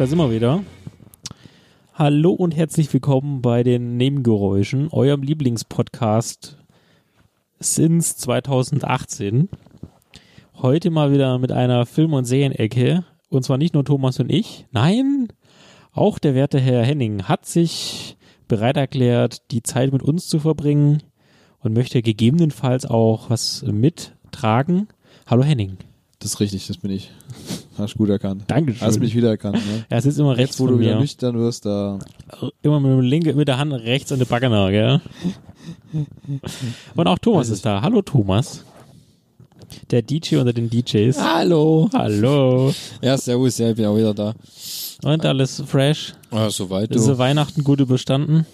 Da sind wir wieder. Hallo und herzlich willkommen bei den Nebengeräuschen, eurem Lieblingspodcast since 2018. Heute mal wieder mit einer Film- und Serienecke. Und zwar nicht nur Thomas und ich, nein, auch der werte Herr Henning hat sich bereit erklärt, die Zeit mit uns zu verbringen und möchte gegebenenfalls auch was mittragen. Hallo Henning. Das ist richtig, das bin ich. Hast gut erkannt. Dankeschön. Hast mich wiedererkannt, ne? Er sitzt immer rechts Jetzt, wo du wieder mir. nüchtern wirst, da. Immer mit, dem linke, mit der Hand rechts an der Backena, gell? Und auch Thomas ist da. Hallo Thomas. Der DJ unter den DJs. Hallo. Hallo. Ja, servus, ja, ich bin auch wieder da. Und alles fresh. Ah, soweit, Ist. Weihnachten gut überstanden?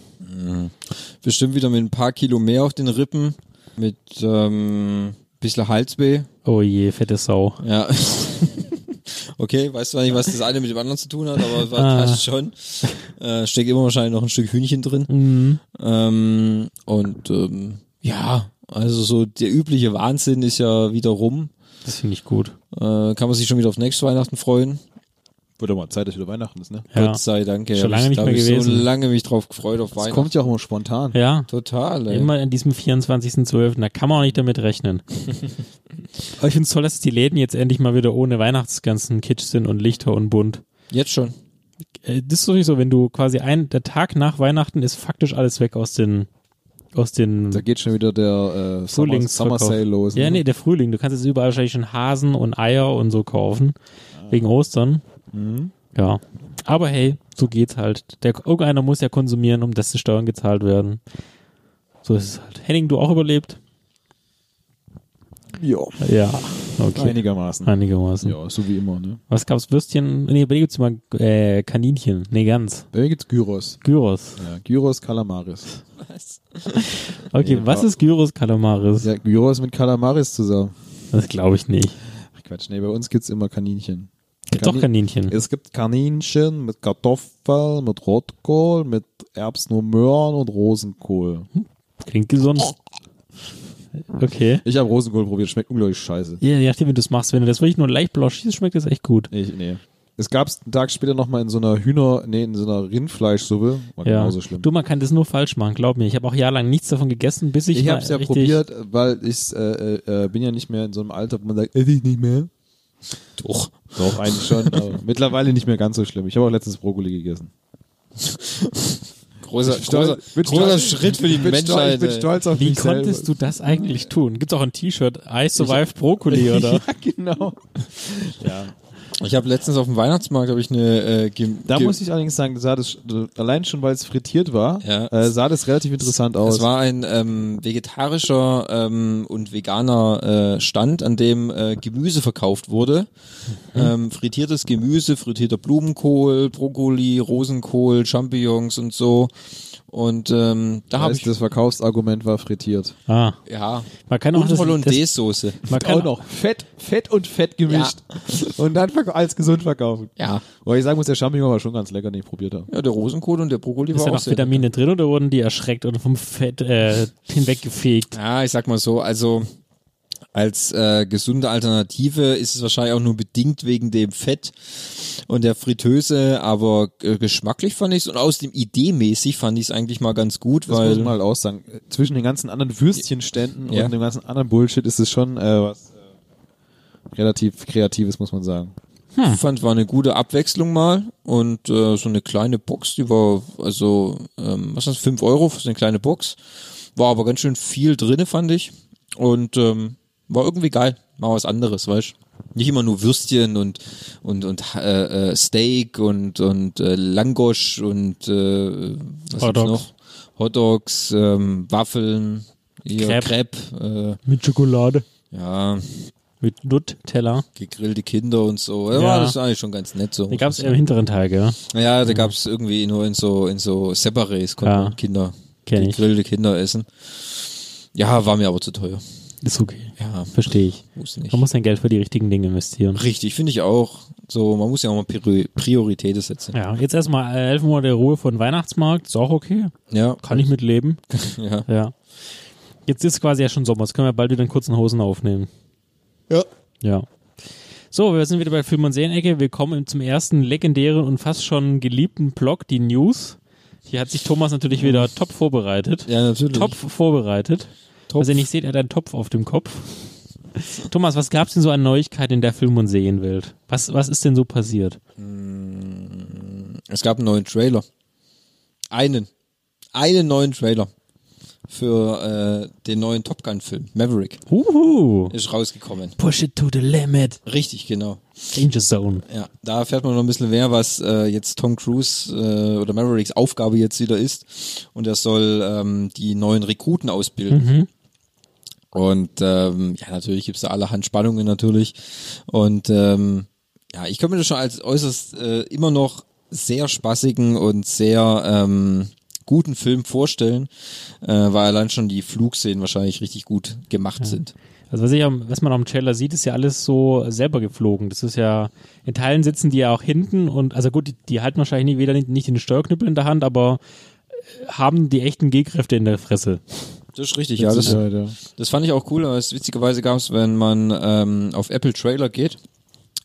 Bestimmt wieder mit ein paar Kilo mehr auf den Rippen. Mit ähm, bisschen Halsweh. Oh je, fette Sau. Ja. okay, weißt zwar nicht, was das eine mit dem anderen zu tun hat, aber was Ah. passt schon. Äh, steckt immer wahrscheinlich noch ein Stück Hühnchen drin. Mhm. Ähm, und ähm, ja, also so der übliche Wahnsinn ist ja wieder rum. Das finde ich gut. Äh, kann man sich schon wieder auf nächstes Weihnachten freuen. Wird doch mal Zeit, dass wieder Weihnachten ist, ne? Ja. Gott sei Dank. ey. Schon lange ich, nicht da mehr gewesen. so lange mich drauf gefreut auf Das Weihnachten. kommt ja auch immer spontan. Ja. Total, ey. Immer an diesem 24.12. Da kann man auch nicht damit rechnen. Aber ich finde es toll, dass die Läden jetzt endlich mal wieder ohne Weihnachtsganzen Kitsch sind und Lichter und bunt. Jetzt schon. Äh, Das ist sowieso, wenn du quasi ein, der Tag nach Weihnachten ist faktisch alles weg aus den, aus den Da geht schon wieder der äh, Summer, Frühlingsverkauf. Summer Sale los. Ja, ne? nee, der Frühling. Du kannst jetzt überall wahrscheinlich schon Hasen und Eier und so kaufen. Wegen Ostern. Mhm. Ja. Aber hey, so geht's halt. Der, irgendeiner muss ja konsumieren, um dass die Steuern gezahlt werden. So ist es halt. Henning, du auch überlebt? Ja, Ja. Okay. einigermaßen. Einigermaßen. Ja, so wie immer, ne? Was gab's? Würstchen? Nee, bei dir gibt's immer äh, Kaninchen. Nee, ganz. Bei mir gibt's Gyros. Gyros. Ja, Gyros Kalamaris. Okay, Nee, was ist Gyros Kalamaris? Ja, Gyros mit Kalamaris zusammen. Das glaube ich nicht. Ach Quatsch, nee, bei uns gibt's immer Kaninchen. Gibt doch Kanin- Kaninchen. Es gibt Kaninchen mit Kartoffeln, mit Rotkohl, mit Erbsen und Möhren und Rosenkohl. Klingt gesund. Okay. Ich habe Rosenkohl probiert, schmeckt unglaublich scheiße. Ja, je nachdem, wie du es machst. Wenn du das wirklich nur leicht blau schießt, schmeckt das echt gut. Ich, nee. Es gab's einen Tag später nochmal in so einer Hühner, nee, in so einer Rindfleischsuppe. War Ja. genauso schlimm. Du, man kann das nur falsch machen, glaub mir. Ich habe auch jahrelang nichts davon gegessen, bis ich, ich habe es ja probiert, weil ich äh, äh, äh, bin ja nicht mehr in so einem Alter, wo man sagt, esse ich nicht mehr. Doch. Doch, eigentlich schon. aber mittlerweile nicht mehr ganz so schlimm. Ich habe auch letztens Brokkoli gegessen. Großer, großer, großer Schritt für die Ich bin, stolz, Menschheit. ich bin stolz auf Wie mich konntest selber. du das eigentlich tun? Gibt's auch ein T-Shirt, I survived Brokkoli, oder? ja, genau. Ja. Ich habe letztens auf dem Weihnachtsmarkt habe ich eine äh, gem- Da ge- muss ich allerdings sagen, sah das allein schon, weil es frittiert war, Ja. äh, sah das relativ interessant aus. Es war ein ähm, vegetarischer ähm, und veganer äh, Stand, an dem äh, Gemüse verkauft wurde. Mhm. Ähm, frittiertes Gemüse, frittierter Blumenkohl, Brokkoli, Rosenkohl, Champignons und so. Und ähm, da habe ich das Verkaufsargument war frittiert. Ah, ja man kann auch und das, Hollandaise-Soße. man kann auch noch Fett, Fett und Fett gemischt. Und dann als gesund verkaufen. Ja. Wobei ich sagen muss, der Champignon war schon ganz lecker, den ich probiert habe. Ja, der Rosenkohl und der Brokkoli Ist war da auch noch sehr Vitamine drin oder wurden die erschreckt oder vom Fett äh, hinweggefegt? Ja, ich sag mal so, also als äh, gesunde Alternative ist es wahrscheinlich auch nur bedingt wegen dem Fett und der Fritteuse, aber äh, geschmacklich fand ich es und außerdem ideemäßig fand ich es eigentlich mal ganz gut, Das muss weil man mal aussagen. Zwischen den ganzen anderen Würstchenständen Ja. und dem ganzen anderen Bullshit ist es schon äh, was äh, relativ Kreatives, muss man sagen. ich fand, war eine gute Abwechslung mal und äh, so eine kleine Box, die war also, ähm, was ist das, 5 Euro für so eine kleine Box, war aber ganz schön viel drinne, fand ich und ähm, war irgendwie geil, mal was anderes, weißt nicht immer nur Würstchen und und und äh, äh, Steak und und äh, Langosch und äh, was Hot gibt's Dogs. noch? Hotdogs, ähm, Waffeln, hier, Crepe. Crepe, Mit Schokolade. äh, ja, Mit Nutella. gegrillte Kinder und so. Ja, Ja. das ist eigentlich schon ganz nett so. Die gab's eher im hinteren Teil, gell? Ja, da gab's irgendwie nur in so in so Separés konnten Ja. Kinder gegrillte Kinder essen. Ja, war mir aber zu teuer. Ist okay. Ja, Verstehe ich. muss nicht. Man muss sein Geld für die richtigen Dinge investieren. Richtig, finde ich auch. So, man muss ja auch mal Priori- Prioritäten setzen. Ja, jetzt erstmal elf Monate Ruhe von Weihnachtsmarkt. Ist auch okay. Ja, Kann ich mitleben. ja. Ja. Jetzt ist quasi ja schon Sommer. Jetzt können wir bald wieder in kurzen Hosen aufnehmen. Ja. Ja. So, wir sind wieder bei Film- und Serienecke. Willkommen zum ersten legendären und fast schon geliebten Blog, die News. Hier hat sich Thomas natürlich wieder top vorbereitet. Ja, natürlich. Top vorbereitet. Was ihr nicht seht, er hat einen Topf auf dem Kopf. Thomas, was gab's denn so an Neuigkeiten in der Film- und Serienwelt? Was, was ist denn so passiert? Es gab einen neuen Trailer. Einen. Einen neuen Trailer. Für äh, den neuen Top Gun-Film. Maverick. Huhu. Ist rausgekommen. Push it to the limit. Richtig, genau. Danger Zone. Ja, da erfährt man noch ein bisschen mehr, was äh, jetzt Tom Cruise äh, oder Mavericks Aufgabe jetzt wieder ist. Und er soll ähm, die neuen Rekruten ausbilden. Und ähm, ja, natürlich gibt's da allerhand Spannungen natürlich. Und ähm, ja, ich kann mir das schon als äußerst äh, immer noch sehr spaßigen und sehr ähm, guten Film vorstellen, äh, weil allein schon die Flugszenen wahrscheinlich richtig gut gemacht sind. Also was, ich, am- was man am Trailer sieht, ist ja alles so selber geflogen. Das ist ja, in Teilen sitzen die ja auch hinten und, also gut, die, die halten wahrscheinlich nie, weder nicht, nicht den Steuerknüppel in der Hand, aber äh, haben die echten G-Kräfte in der Fresse. Das ist richtig, ja. Das, ja. Das fand ich auch cool, aber es witzigerweise gab es, wenn man ähm, auf Apple Trailer geht,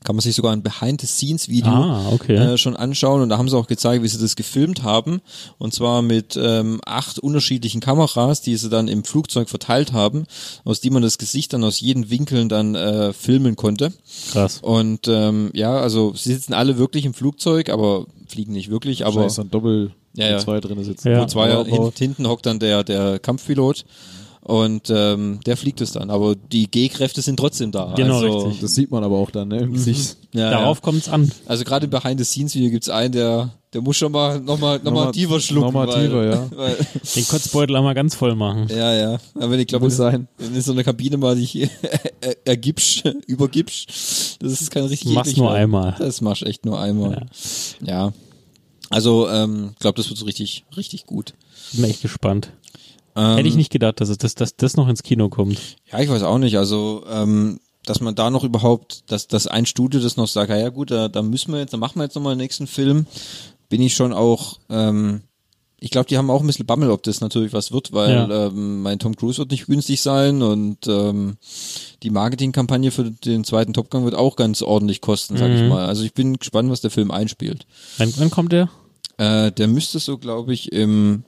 kann man sich sogar ein Behind-the-Scenes-Video Ah, okay. äh, schon anschauen und da haben sie auch gezeigt, wie sie das gefilmt haben und zwar mit ähm, acht unterschiedlichen Kameras, die sie dann im Flugzeug verteilt haben, aus die man das Gesicht dann aus jeden Winkeln dann äh, filmen konnte Krass. und ähm, ja, also sie sitzen alle wirklich im Flugzeug, aber fliegen nicht wirklich, aber ist dann doppel Ja, wo ja. zwei drin sitzen. Ja. wo zwei Aber- hin, hinten hockt dann der, der Kampfpilot und ähm, der fliegt es dann. Aber die G-Kräfte sind trotzdem da. Genau, also, richtig. Das sieht man aber auch dann, ne, im Gesicht. Ja, Darauf ja. kommt's an. Also gerade im Behind-the-Scenes-Video gibt's einen, der, der muss schon mal nochmal noch mal Nochmal- tiefer schlucken. nochmal weil, tiefer, ja. Weil, Den Kotzbeutel einmal ganz voll machen. ja, ja. Aber ich glaube, Muss sein. wenn in so einer Kabine mal dich er- ergibst, übergibst, das ist kein richtig Mach's nur einmal. Das machst echt nur einmal. Ja. Also, ähm, glaube, das wird so richtig, richtig gut. Bin echt gespannt. Ähm, Hätte ich nicht gedacht, dass, es, dass, dass das noch ins Kino kommt. Ja, ich weiß auch nicht. Also, ähm, dass man da noch überhaupt, dass, dass ein Studio das noch sagt, ja, ja gut, da, da müssen wir jetzt, da machen wir jetzt nochmal den nächsten Film, bin ich schon auch, ähm, ich glaube, die haben auch ein bisschen Bammel, ob das natürlich was wird, weil Ja. ähm, mein Tom Cruise wird nicht günstig sein und ähm, die Marketingkampagne für den zweiten Top Gun wird auch ganz ordentlich kosten, sag ich Mhm. mal. Also ich bin gespannt, was der Film einspielt. Wann, wann kommt der? Äh, der müsste so, glaube ich, im,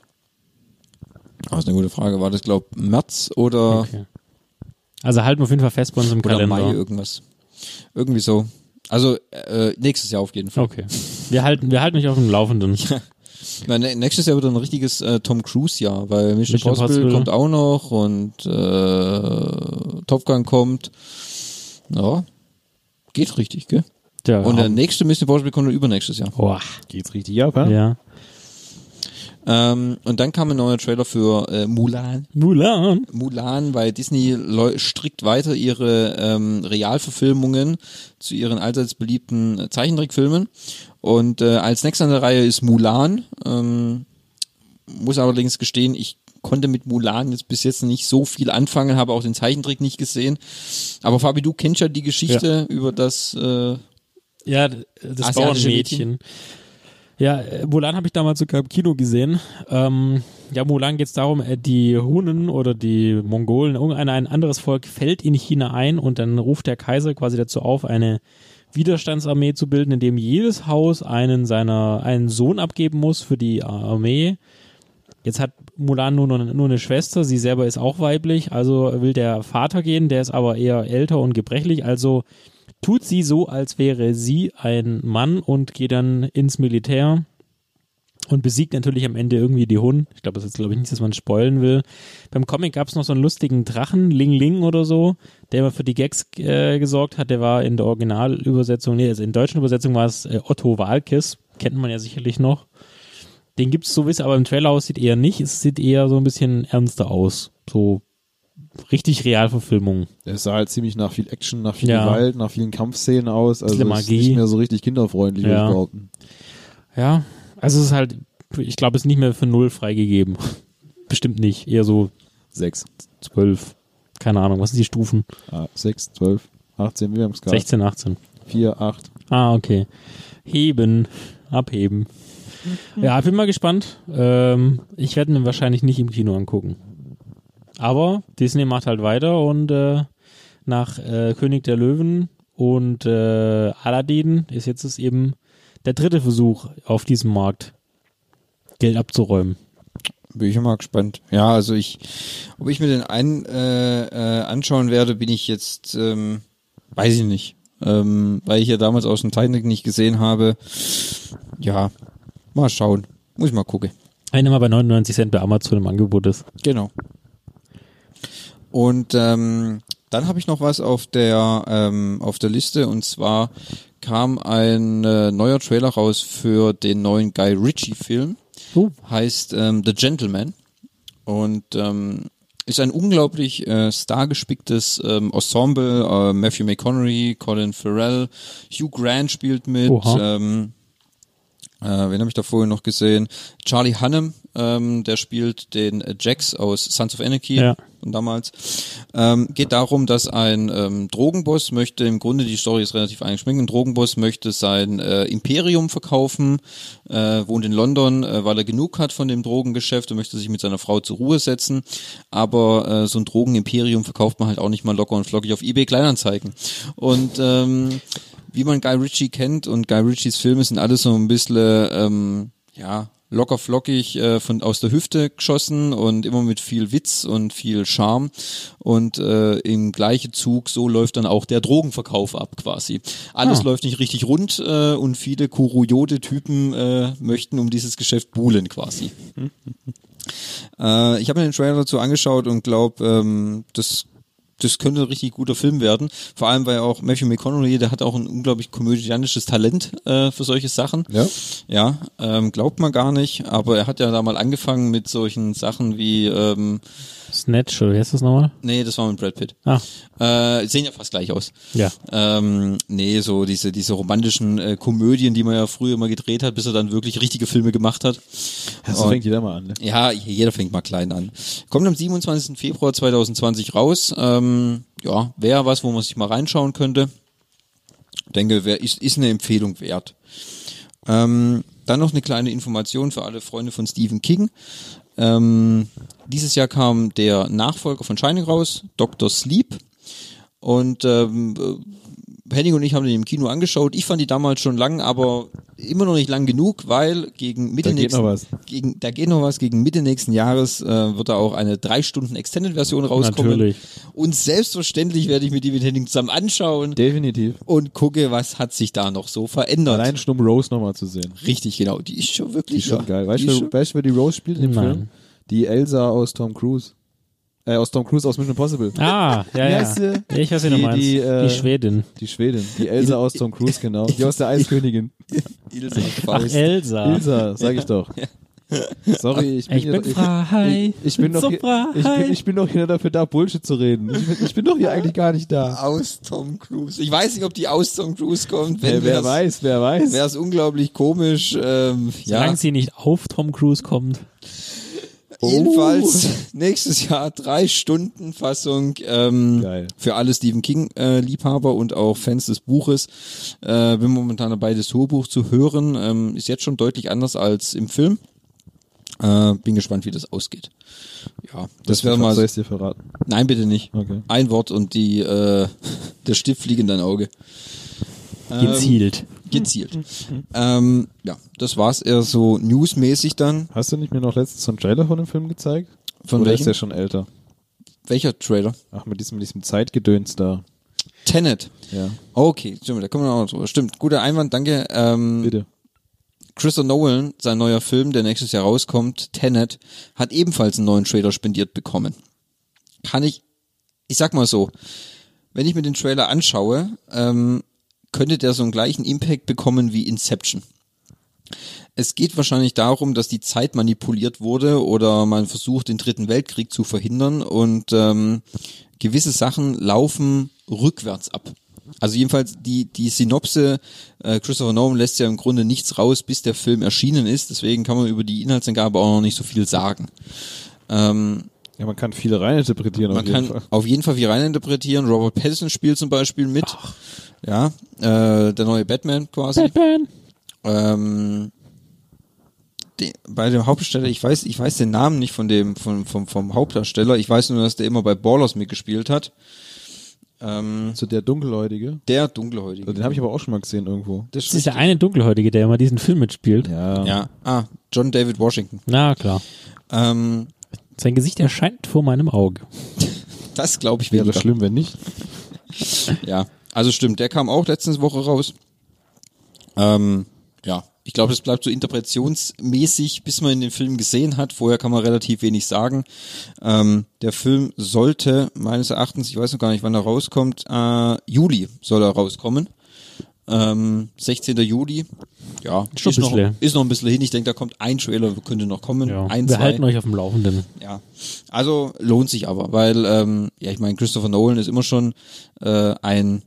oh, ist eine gute Frage, war das, glaube März oder Okay. Also halten wir auf jeden Fall fest bei uns im oder Kalender. Mai irgendwas. Irgendwie so. Also äh, nächstes Jahr auf jeden Fall. Okay. Wir halten, wir halten mich auf dem Laufenden. Na, nächstes Jahr wird ein richtiges äh, Tom Cruise Jahr, weil Mission Mission kommt auch noch und äh, Top Gun kommt. Ja, geht richtig, gell? Ja, Und der nächste Mission Impossible kommt dann übernächstes Jahr. Boah. Geht's richtig ab, ja? Ja. Ähm, und dann kam ein neuer Trailer für äh, Mulan. Mulan. Mulan, weil Disney strickt weiter ihre ähm, Realverfilmungen zu ihren allseits beliebten äh, Zeichentrickfilmen. Und äh, als nächster an der Reihe ist Mulan. Ähm, muss allerdings gestehen, ich konnte mit Mulan jetzt bis jetzt nicht so viel anfangen, habe auch den Zeichentrick nicht gesehen. Aber Fabi, du kennst ja die Geschichte über das äh, Ja, das Bauernmädchen. Ja, äh, Mulan habe ich damals sogar im Kino gesehen. Ähm, ja, Mulan geht es darum, äh, die Hunen oder die Mongolen, irgendein ein anderes Volk fällt in China ein und dann ruft der Kaiser quasi dazu auf, eine Widerstandsarmee zu bilden, in dem jedes Haus einen seiner einen Sohn abgeben muss für die Armee. Jetzt hat Mulan nur, noch- nur eine Schwester, sie selber ist auch weiblich, also will der Vater gehen, der ist aber eher älter und gebrechlich, also tut sie so, als wäre sie ein Mann und geht dann ins Militär und besiegt natürlich am Ende irgendwie die Hun. Ich glaube, das ist glaube ich nicht, dass man spoilen will. Beim Comic gab es noch so einen lustigen Drachen, Ling Ling oder so, der immer für die Gags äh, gesorgt hat. Der war in der Originalübersetzung, nee, also in der deutschen Übersetzung war es äh, Otto Walkes, kennt man ja sicherlich noch. Den gibt es so, wie es aber im Trailer aussieht, eher nicht. Es sieht eher so ein bisschen ernster aus. So richtig Realverfilmung. Es sah halt ziemlich nach viel Action, nach viel Ja. Gewalt, nach vielen Kampfszenen aus. Also es ist nicht mehr so richtig kinderfreundlich, würde Ja. ich behaupten. Ja, also es ist halt, ich glaube, es ist nicht mehr für null freigegeben. Bestimmt nicht. Eher so Sechs. zwölf. Keine Ahnung, was sind die Stufen? Ah, sechs, zwölf, 18, wie wir haben es gehabt. 16, 18. Vier, acht. Ah, okay. Heben, abheben. Ja, ich bin mal gespannt. Ähm, ich werde ihn wahrscheinlich nicht im Kino angucken. Aber Disney macht halt weiter und äh, nach äh, König der Löwen Und äh, Aladdin ist jetzt ist eben der dritte Versuch auf diesem Markt, Geld abzuräumen. Bin ich mal gespannt. Ja, also ich, ob ich mir den einen äh, äh, anschauen werde, bin ich jetzt, ähm, weiß ich nicht. Ähm, weil ich ja damals aus dem Titanic nicht gesehen habe. Ja, mal schauen. Muss ich mal gucken. Eine mal bei 99 Cent bei Amazon im Angebot ist. Genau. Und ähm, dann habe ich noch was auf der ähm, auf der Liste und zwar kam ein äh, neuer Trailer raus für den neuen Guy Ritchie Film. Oh. Heißt ähm, The Gentleman und ähm, ist ein unglaublich äh, stargespicktes ähm, Ensemble. Äh, Matthew McConaughey, Colin Farrell, Hugh Grant spielt mit. Oha. Ähm, äh, wen habe ich da vorher noch gesehen? Charlie Hunnam, ähm, der spielt den Jax aus Sons of Anarchy Ja. von damals. Ähm, geht darum, dass ein ähm, Drogenboss möchte, im Grunde die Story ist relativ eingeschminkt, ein Drogenboss möchte sein äh, Imperium verkaufen, äh, wohnt in London, äh, weil er genug hat von dem Drogengeschäft und möchte sich mit seiner Frau zur Ruhe setzen. Aber äh, so ein Drogenimperium verkauft man halt auch nicht mal locker und flockig auf eBay Kleinanzeigen. Und ähm, wie man Guy Ritchie kennt und Guy Ritchies Filme sind alles so ein bisschen, ähm, ja, locker flockig äh, von aus der Hüfte geschossen und immer mit viel Witz und viel Charme und äh, im gleichen Zug so läuft dann auch der Drogenverkauf ab quasi. Alles Ah. läuft nicht richtig rund äh, und viele kuriode Typen äh, möchten um dieses Geschäft buhlen quasi. Äh, ich habe mir den Trailer dazu angeschaut und glaube, ähm, das das könnte ein richtig guter Film werden. Vor allem, weil auch Matthew McConaughey, der hat auch ein unglaublich komödiantisches Talent äh, für solche Sachen. Ja. Ja, ähm, glaubt man gar nicht, aber er hat ja da mal angefangen mit solchen Sachen wie, ähm, Snatch, oder wie heißt das nochmal? nee, das war mit Brad Pitt. Ah, Äh, sehen ja fast gleich aus. ja. Ähm, nee, so diese, diese romantischen äh, Komödien, die man ja früher immer gedreht hat, bis er dann wirklich richtige Filme gemacht hat. So Und- fängt jeder mal an. Ne? ja, jeder fängt mal klein an. Kommt am 27. Februar 2020 raus. Ähm, ja, wäre was, wo man sich mal reinschauen könnte. Denke, wär, ist, ist eine Empfehlung wert. Ähm, dann noch eine kleine Information für alle Freunde von Stephen King. Ähm, dieses Jahr kam der Nachfolger von Shining raus, Dr. Sleep. Und ähm, äh, Henning und ich haben den im Kino angeschaut. Ich fand die damals schon lang, aber immer noch nicht lang genug, weil gegen Mitte Da geht nächsten, noch was. Gegen, da geht noch was. Gegen Mitte nächsten Jahres äh, wird da auch eine drei Stunden Extended-Version rauskommen. Natürlich. Und selbstverständlich werde ich mir die mit Henning zusammen anschauen Definitiv. und gucke, was hat sich da noch so verändert. Allein schon um Rose nochmal zu sehen. Richtig, genau. Die ist schon Die wirklich ist schon ja, geil. Weißt die du, schon- weißt du, wer die Rose spielt in dem Nein. Film? Die Elsa aus Tom Cruise. Äh, aus Tom Cruise aus Mission Impossible. Ah, ja, ja. sie? ja. Ich weiß, wie du Die- meinst. die, Die, äh, Schwedin. Die Schwedin. Die Elsa aus Tom Cruise, genau. Die aus der Eiskönigin. Ilse Ach, Faust. Elsa. Ilsa, sag ich doch. Sorry, ich bin, Ich hier- bin frei. Ich, ich, bin doch so hier, frei. ich, bin, ich bin doch hier dafür da, Bullshit zu reden. Ich bin, ich bin doch hier eigentlich gar nicht da. aus Tom Cruise. Ich weiß nicht, ob die aus Tom Cruise kommt. Wenn Wer, wer wär's- weiß, wer weiß. Wäre es unglaublich komisch. Ähm, Solange ja, sie nicht auf Tom Cruise kommt. Jedenfalls nächstes Jahr drei Stunden Fassung ähm, für alle Stephen King äh, Liebhaber und auch Fans des Buches. Äh, bin momentan dabei, das Hörbuch zu hören. Ähm, ist jetzt schon deutlich anders als im Film. Äh, bin gespannt, wie das ausgeht. Ja, das wäre mal. Soll ich dir verraten? Nein, bitte nicht. Okay. Ein Wort und die äh, der Stift fliegt in dein Auge. Ähm, Gezielt. Gezielt. ähm, ja, das war's eher so newsmäßig dann. Hast du nicht mir noch letztens so einen Trailer von dem Film gezeigt? Von Oder welchem? ist der schon älter? Welcher Trailer? Ach, mit diesem, mit diesem Zeitgedöns da. Tenet. Ja, Okay, stimmt, da kommen wir noch drüber. Stimmt, guter Einwand, danke. Ähm, bitte. Christopher Nolan, sein neuer Film, der nächstes Jahr rauskommt, Tenet, hat ebenfalls einen neuen Trailer spendiert bekommen. Kann ich, ich sag mal so, wenn ich mir den Trailer anschaue, ähm, könnte der so einen gleichen Impact bekommen wie Inception. Es geht wahrscheinlich darum, dass die Zeit manipuliert wurde oder man versucht, den Dritten Weltkrieg zu verhindern und ähm, gewisse Sachen laufen rückwärts ab. Also jedenfalls die, die Synopse, äh, Christopher Nolan lässt ja im Grunde nichts raus, bis der Film erschienen ist, deswegen kann man über die Inhaltsangabe auch noch nicht so viel sagen. Ähm, Ja, man kann viele reininterpretieren auf man jeden kann Fall. auf jeden Fall viel reininterpretieren. Robert Pattinson spielt zum Beispiel mit. Ja, äh, der neue Batman quasi. Batman. Ähm, die, bei dem Hauptdarsteller, ich weiß, ich weiß den Namen nicht von dem, vom, vom, vom Hauptdarsteller. Ich weiß nur, dass der immer bei Ballers mitgespielt hat. Ähm, So der Dunkelhäutige. der Dunkelhäutige. Den habe ich aber auch schon mal gesehen irgendwo. Das Das ist der eine Dunkelhäutige, der immer diesen Film mitspielt. Ja. Ja, ah, John David Washington. Na klar. Ähm, Sein Gesicht erscheint vor meinem Auge. das glaube ich Wäre schlimm, wenn nicht. Ja, also stimmt, der kam auch letzte Woche raus. Ähm, ja, ich glaube, das bleibt so interpretationsmäßig, bis man in den Film gesehen hat. Vorher kann man relativ wenig sagen. Ähm, der Film sollte meines Erachtens, ich weiß noch gar nicht, wann er rauskommt, äh, Juli soll er rauskommen. Ähm, 16. Juli. Ja, Schon ist, noch, ist noch ein bisschen hin. Ich denke, da kommt ein Trailer, könnte noch kommen. Ja. Ein, Wir zwei. halten euch auf dem Laufenden. Ja, also lohnt sich aber, weil ähm, ja, ich meine, Christopher Nolan ist immer schon äh, ein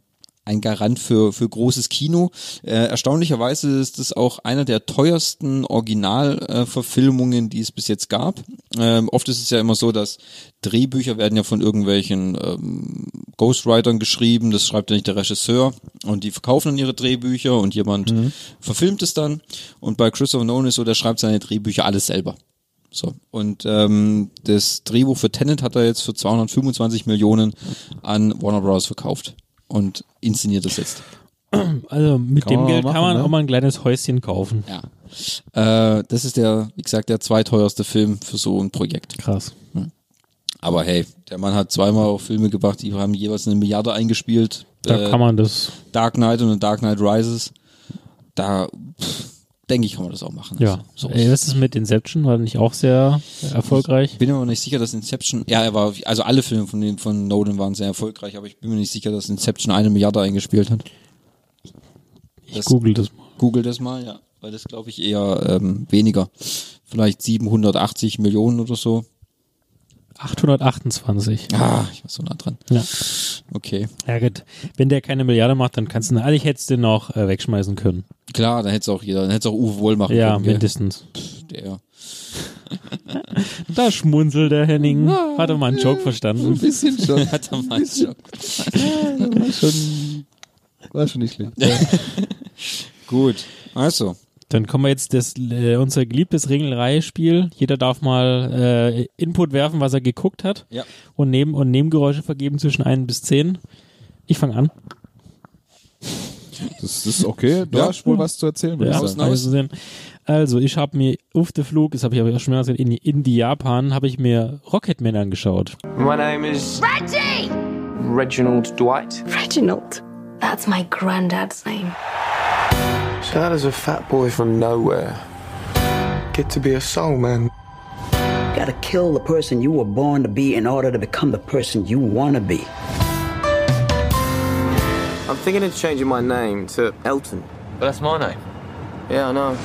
ein Garant für für großes Kino. Äh, erstaunlicherweise ist das auch einer der teuersten Originalverfilmungen, äh, die es bis jetzt gab. Ähm, oft ist es ja immer so, dass Drehbücher werden ja von irgendwelchen ähm, Ghostwritern geschrieben. Das schreibt ja nicht der Regisseur und die verkaufen dann ihre Drehbücher und jemand verfilmt es dann. Und bei Christopher Nolan ist so, der schreibt seine Drehbücher alles selber. So. Und ähm, das Drehbuch für Tenet hat er jetzt für 225 Millionen an Warner Bros. verkauft und inszeniert das jetzt. Also mit Kann dem Geld mal kann machen, man ne? auch mal ein kleines Häuschen kaufen. Ja. Äh, das ist der, wie gesagt, der zweiteuerste Film für so ein Projekt. Krass. Aber hey, der Mann hat zweimal auch Filme gebracht, die haben jeweils eine Milliarde eingespielt. Da Äh, kann man das, Dark Knight und Dark Knight Rises. Da pff, denke ich, kann man das auch machen. ja. Also, so. Ey, was ist mit Inception? War nicht auch sehr erfolgreich? Ich bin mir aber nicht sicher, dass Inception, ja, er war, also alle Filme von den, von Nolan waren sehr erfolgreich, aber ich bin mir nicht sicher, dass Inception eine Milliarde eingespielt hat. Ich Das- google das mal. Google das mal, ja. Weil das glaube ich eher ähm, weniger. Vielleicht 780 Millionen oder so. 828. Ah, ich war so nah dran. Ja. Okay. Ja gut. Wenn der keine Milliarde macht, dann kannst du ihn, eigentlich hättest du den noch äh, wegschmeißen können. Klar, dann hätte es auch jeder, dann hätte es auch Uwe Wohl machen Ja, können. gell? mindestens. Der. Da schmunzelt der Henning. Hat er mal einen Joke verstanden? bisschen schon. Hat er mal schon. War schon, war schon nicht schlecht. Gut. Also. Dann kommen wir jetzt das, äh, unser geliebtes Ringelreihe-Spiel. Jeder darf mal äh, Input werfen, was er geguckt hat. Ja. Und, neben, und Nebengeräusche vergeben zwischen 1 bis 10. Ich fange an. Das, ist okay. Du Ja. hast wohl was zu erzählen, Ja, ich sagen. also, sehen. also ich habe mir auf der Flug, das habe ich aber auch schon mehrmals gesagt, in, in die Japan, habe ich mir Rocketman angeschaut. My name is Reggie! Reginald Dwight. Reginald. That's my granddad's name. So how does a fat boy from nowhere get to be a soul man? gotta kill the person you were born to be in order to become the person you wanna be. I'm thinking of changing my name to Elton. But that's my name. Yeah, I know.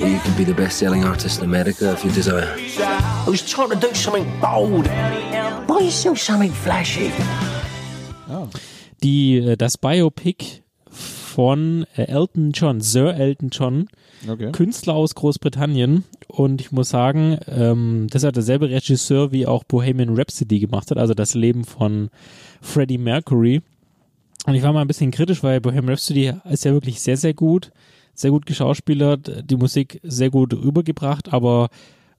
Well, you could be the best selling artist in America if you desire. I was trying to do something bold. Why you still something flashy? Die, äh, das Biopic von äh, Elton John, Sir Elton John, Okay. Künstler aus Großbritannien. Und ich muss sagen, ähm, das hat derselbe Regisseur wie auch Bohemian Rhapsody gemacht hat, also das Leben von Freddie Mercury. Und ich war mal ein bisschen kritisch, weil Bohemian Rhapsody ist ja wirklich sehr, sehr gut, sehr gut geschauspielert, die Musik sehr gut rübergebracht, aber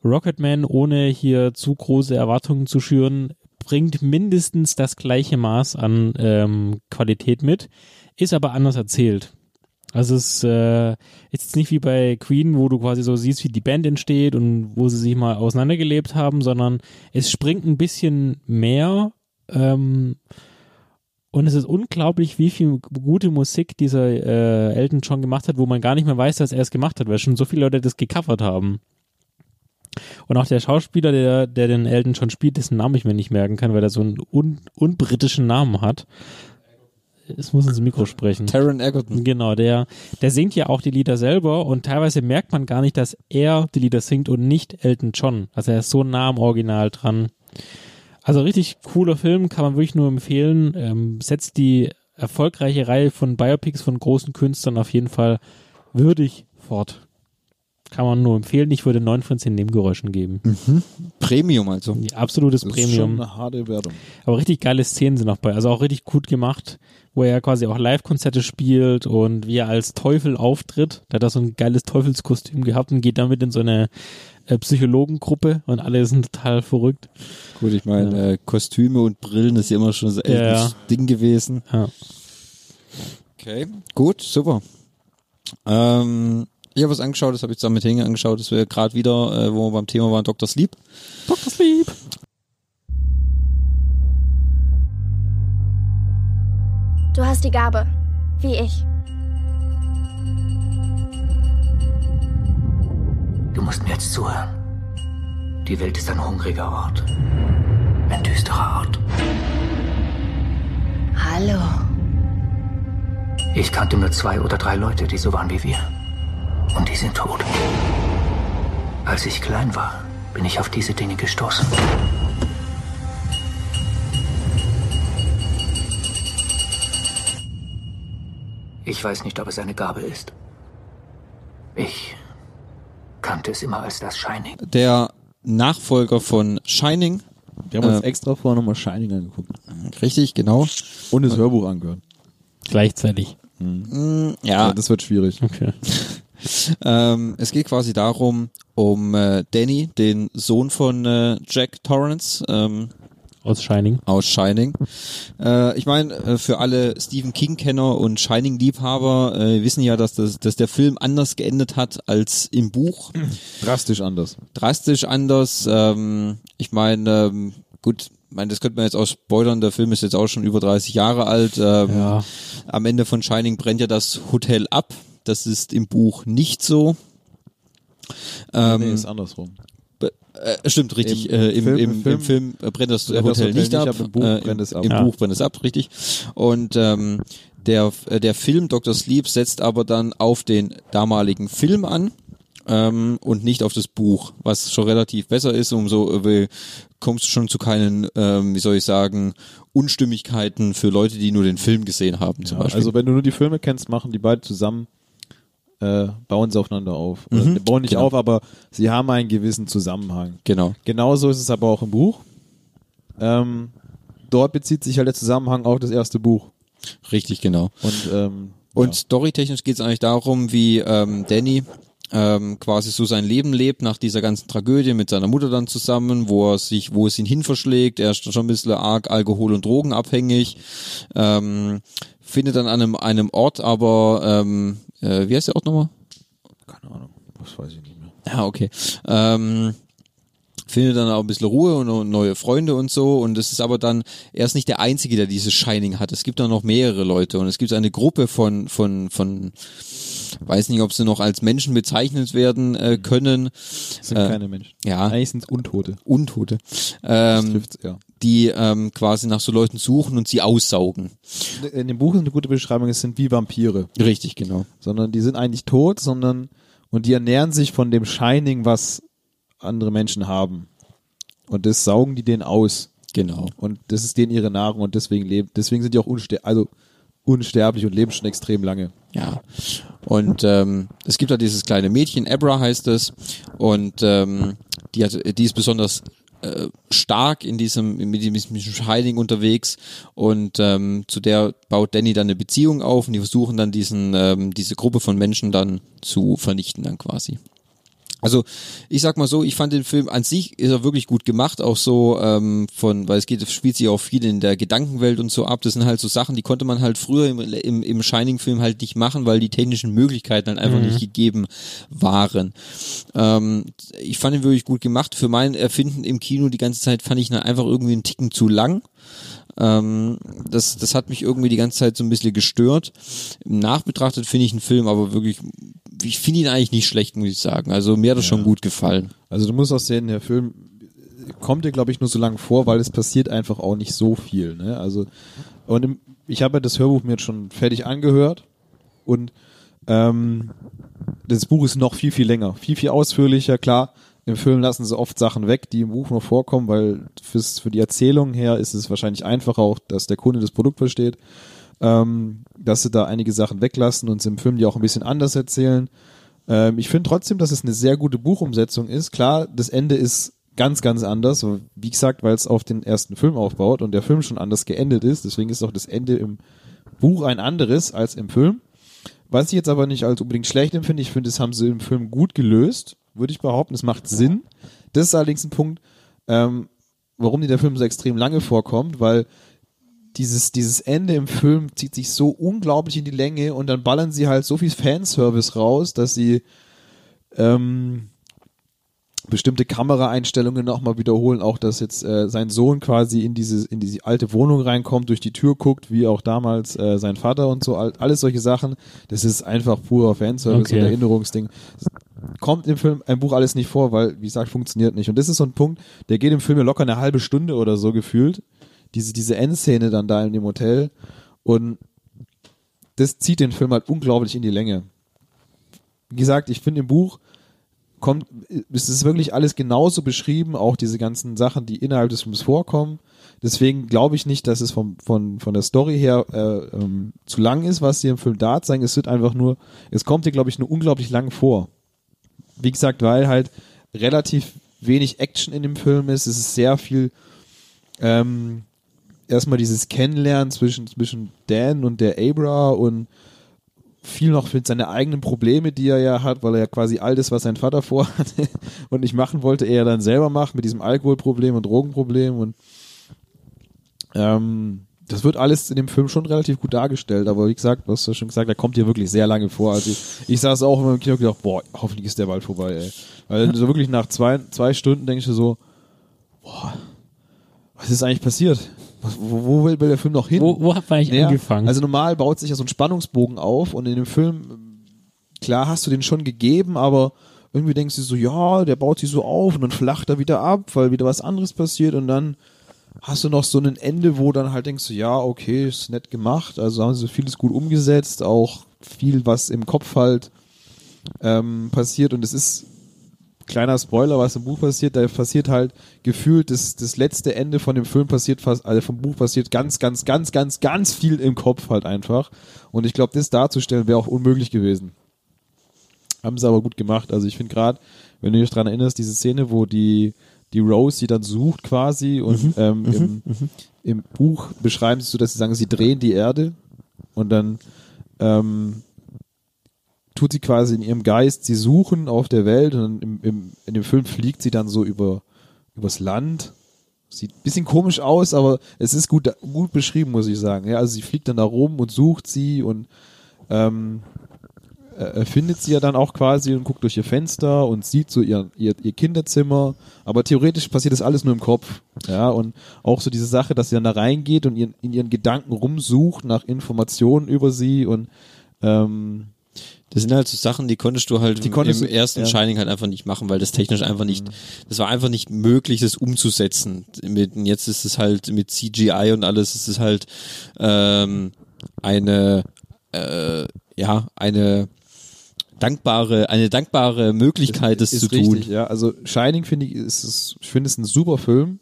Rocketman, ohne hier zu große Erwartungen zu schüren, bringt mindestens das gleiche Maß an ähm, Qualität mit, ist aber anders erzählt. Also es ist äh, jetzt nicht wie bei Queen, wo du quasi so siehst, wie die Band entsteht und wo sie sich mal auseinandergelebt haben, sondern es springt ein bisschen mehr ähm, und es ist unglaublich, wie viel gute Musik dieser äh, Elton John gemacht hat, wo man gar nicht mehr weiß, dass er es gemacht hat, weil schon so viele Leute das gecovert haben. Und auch der Schauspieler, der, der den Elton John spielt, dessen Namen ich mir nicht merken kann, weil er so einen un unbritischen Namen hat. Es muss ins Mikro sprechen. Taron Egerton. Genau, der, der singt ja auch die Lieder selber und teilweise merkt man gar nicht, dass er die Lieder singt und nicht Elton John. Also er ist so nah am Original dran. Also richtig cooler Film, kann man wirklich nur empfehlen. Ähm, setzt die erfolgreiche Reihe von Biopics von großen Künstlern auf jeden Fall würdig fort. Kann man nur empfehlen. Ich würde 9 von 10 Nebengeräuschen geben. Premium also. Die absolutes Das ist Premium. schon eine harte Wertung. Aber richtig geile Szenen sind auch bei. Also auch richtig gut gemacht, wo er quasi auch Live-Konzerte spielt und wie er als Teufel auftritt. Da hat er so ein geiles Teufelskostüm gehabt und geht damit in so eine äh, Psychologengruppe und alle sind total verrückt. Gut, ich meine, äh, Kostüme und Brillen ist ja immer schon so ein Ja, ja. Ding gewesen. Ja. Okay, gut, super. Ähm, ich habe was angeschaut, das habe ich zusammen mit Hinge angeschaut, das wir gerade wieder, äh, wo wir beim Thema waren, Dr. Sleep. Dr. Sleep. Du hast die Gabe, wie ich. Du musst mir jetzt zuhören. Die Welt ist ein hungriger Ort. Ein düsterer Ort. Hallo. Ich kannte nur zwei oder drei Leute, die so waren wie wir. Und die sind tot. Als ich klein war, bin ich auf diese Dinge gestoßen. Ich weiß nicht, ob es eine Gabe ist. Ich kannte es immer als das Shining. Der Nachfolger von Shining. Wir haben uns Äh, extra vorher nochmal Shining angeguckt. Richtig, genau. Und das Hörbuch angehört. Gleichzeitig. Mm, ja, Das wird schwierig. Okay. ähm, es geht quasi darum, um äh, Danny, den Sohn von äh, Jack Torrance, ähm, Aus Shining. aus Shining. Äh, ich meine, äh, für alle Stephen King-Kenner und Shining-Liebhaber äh, wissen ja, dass, das, dass der Film anders geendet hat als im Buch. Drastisch anders. Drastisch anders. Ähm, ich meine, ähm, gut, ich meine, das könnte man jetzt auch spoilern. Der Film ist jetzt auch schon über 30 Jahre alt. Ähm, Ja. Am Ende von Shining brennt ja das Hotel ab. Das ist im Buch nicht so. Ähm, nee, ist andersrum. äh, stimmt, richtig. Im äh, im, Film- im, im im, Film Film brennt das, brennt das Hotel, Hotel nicht nicht ab. ab, im Buch äh, brennt es ab. Im Ja. Buch brennt es ab, richtig. Und ähm, der, äh, der Film Dr. Sleep setzt aber dann auf den damaligen Film an ähm, und nicht auf das Buch, was schon relativ besser ist. Umso äh, kommst du schon zu keinen, ähm, wie soll ich sagen, Unstimmigkeiten für Leute, die nur den Film gesehen haben, zum Ja, Beispiel. also wenn du nur die Filme kennst, machen die beide zusammen, äh, bauen sie aufeinander auf. Oder Mhm, bauen nicht genau. auf, aber sie haben einen gewissen Zusammenhang. genau. Genauso ist es aber auch im Buch. Ähm, dort bezieht sich halt der Zusammenhang auf das erste Buch. Richtig, genau. Und, ähm, Und ja. storytechnisch geht es eigentlich darum, wie ähm, Danny ähm, quasi so sein Leben lebt nach dieser ganzen Tragödie mit seiner Mutter dann zusammen, wo er sich, wo es ihn hin verschlägt. Er ist schon ein bisschen arg alkohol- und drogenabhängig. Ähm, findet dann an einem, einem Ort aber, ähm, äh, wie heißt der Ort nochmal? keine Ahnung, das weiß ich nicht mehr. Ja, okay. Ähm, findet dann auch ein bisschen Ruhe und, neue Freunde und so. Und es ist aber dann, er ist nicht der Einzige, der dieses Shining hat. Es gibt da noch mehrere Leute und es gibt eine Gruppe von, von, von, weiß nicht, ob sie noch als Menschen bezeichnet werden äh, können. Das sind Äh, keine Menschen. Ja, Eigentlich sind es Untote. Untote. Das Ähm, trifft's ja. die ähm, quasi nach so Leuten suchen und sie aussaugen. In dem Buch ist eine gute Beschreibung, es sind wie Vampire. Richtig, genau. Sondern die sind eigentlich tot, sondern und die ernähren sich von dem Shining, was andere Menschen haben. Und das saugen die denen aus. Genau. Und das ist denen ihre Nahrung und deswegen leben, deswegen sind die auch unster also unsterblich und leben schon extrem lange. Ja. Und ähm, es gibt da dieses kleine Mädchen, Abra heißt es, und ähm, die hat, die ist besonders äh, stark in diesem mit diesem Shining unterwegs. Und ähm, zu der baut Danny dann eine Beziehung auf. Und die versuchen dann diesen ähm, diese Gruppe von Menschen dann zu vernichten dann quasi. Also ich sag mal so, ich fand den Film an sich ist er wirklich gut gemacht, auch so ähm, von, weil es geht, spielt sich auch viel in der Gedankenwelt und so ab. Das sind halt so Sachen, die konnte man halt früher im, im, im Shining-Film halt nicht machen, weil die technischen Möglichkeiten halt einfach nicht gegeben waren. Ähm, ich fand ihn wirklich gut gemacht. Für mein Erfinden im Kino die ganze Zeit fand ich ihn einfach irgendwie einen Ticken zu lang. Ähm, das, das hat mich irgendwie die ganze Zeit so ein bisschen gestört. Nachbetrachtet finde ich einen Film aber wirklich, ich finde ihn eigentlich nicht schlecht, muss ich sagen. Also mir hat das schon gut gefallen. Also du musst auch sehen, der Film kommt dir, glaube ich, nur so lange vor, weil es passiert einfach auch nicht so viel. Ne? Also und im, ich habe ja das Hörbuch mir jetzt schon fertig angehört und ähm, das Buch ist noch viel, viel länger, viel, viel ausführlicher. Klar, im Film lassen sie oft Sachen weg, die im Buch noch vorkommen, weil fürs, für die Erzählung her ist es wahrscheinlich einfacher auch, dass der Kunde das Produkt versteht, ähm, dass sie da einige Sachen weglassen und sie im Film die auch ein bisschen anders erzählen. Ähm, ich finde trotzdem, dass es eine sehr gute Buchumsetzung ist. Klar, das Ende ist ganz, ganz anders, wie gesagt, weil es auf den ersten Film aufbaut und der Film schon anders geendet ist. Deswegen ist auch das Ende im Buch ein anderes als im Film. Was ich jetzt aber nicht als unbedingt schlecht empfinde, ich finde, das haben sie im Film gut gelöst. Würde ich behaupten. Es macht Sinn. Das ist allerdings ein Punkt, ähm, warum dir der Film so extrem lange vorkommt, weil dieses, dieses Ende im Film zieht sich so unglaublich in die Länge und dann ballern sie halt so viel Fanservice raus, dass sie ähm, bestimmte Kameraeinstellungen nochmal wiederholen, auch dass jetzt äh, sein Sohn quasi in diese, in diese alte Wohnung reinkommt, durch die Tür guckt, wie auch damals äh, sein Vater und so, all- alles solche Sachen. Das ist einfach purer Fanservice Okay. und Erinnerungsding. Kommt im Film, im Buch alles nicht vor, weil, wie gesagt, funktioniert nicht. Und das ist so ein Punkt, der geht im Film ja locker eine halbe Stunde oder so gefühlt. Diese, diese Endszene dann da in dem Hotel. Und das zieht den Film halt unglaublich in die Länge. Wie gesagt, ich finde im Buch kommt, es ist wirklich alles genauso beschrieben, auch diese ganzen Sachen, die innerhalb des Films vorkommen. Deswegen glaube ich nicht, dass es vom, von, von der Story her äh, ähm, zu lang ist, was sie im Film da zeigen. Es wird einfach nur, es kommt dir, glaube ich, nur unglaublich lang vor. Wie gesagt, weil halt relativ wenig Action in dem Film ist. Es ist sehr viel ähm, erstmal dieses Kennenlernen zwischen, zwischen Dan und der Abra und viel noch mit seine eigenen Probleme, die er ja hat, weil er ja quasi all das, was sein Vater vorhatte und nicht machen wollte, er dann selber macht mit diesem Alkoholproblem und Drogenproblem und ähm, das wird alles in dem Film schon relativ gut dargestellt, aber wie gesagt, du hast ja schon gesagt, da kommt dir wirklich sehr lange vor. Also ich, ich saß auch immer im Kino und gedacht, boah, hoffentlich ist der bald vorbei, ey. Weil so wirklich nach zwei, zwei Stunden denkst du so, boah, was ist eigentlich passiert? Wo, wo will, der Film noch hin? Wo, wo hat man eigentlich Ja, angefangen? Also normal baut sich ja so ein Spannungsbogen auf und in dem Film, klar hast du den schon gegeben, aber irgendwie denkst du so, ja, der baut sich so auf und dann flacht er wieder ab, weil wieder was anderes passiert und dann hast du noch so ein Ende, wo dann halt denkst du, ja, okay, ist nett gemacht, also haben sie vieles gut umgesetzt, auch viel, was im Kopf halt ähm, passiert und es ist kleiner Spoiler, was im Buch passiert, da passiert halt gefühlt das, das letzte Ende von dem Film passiert fast, also vom Buch passiert ganz, ganz, ganz, ganz, ganz viel im Kopf halt einfach. Und ich glaube, das darzustellen wäre auch unmöglich gewesen. Haben sie aber gut gemacht. Also ich finde gerade, wenn du dich dran erinnerst, diese Szene, wo die, die Rose sie dann sucht quasi und ähm, im, im Buch beschreiben sie so, dass sie sagen, sie drehen die Erde und dann ähm, tut sie quasi in ihrem Geist sie suchen auf der Welt und im, im, in dem Film fliegt sie dann so über übers Land. Sieht ein bisschen komisch aus, aber es ist gut, gut beschrieben, muss ich sagen. Ja, also sie fliegt dann da rum und sucht sie und ähm, äh, findet sie ja dann auch quasi und guckt durch ihr Fenster und sieht so ihr, ihr, ihr Kinderzimmer. Aber theoretisch passiert das alles nur im Kopf. Ja, und auch so diese Sache, dass sie dann da reingeht und ihren, in ihren Gedanken rumsucht nach Informationen über sie und ähm, Das sind halt so Sachen, die konntest du halt konntest im du- ersten ja. Mhm. Shining halt einfach nicht machen, weil das technisch einfach nicht, das war einfach nicht möglich, das umzusetzen. Mit, und jetzt ist es halt mit CGI und alles, ist es halt ähm, eine, äh, ja, eine dankbare, eine dankbare Möglichkeit, das ist zu richtig, tun. Ja, also Shining finde ich, ist es, ich finde es ein super Film.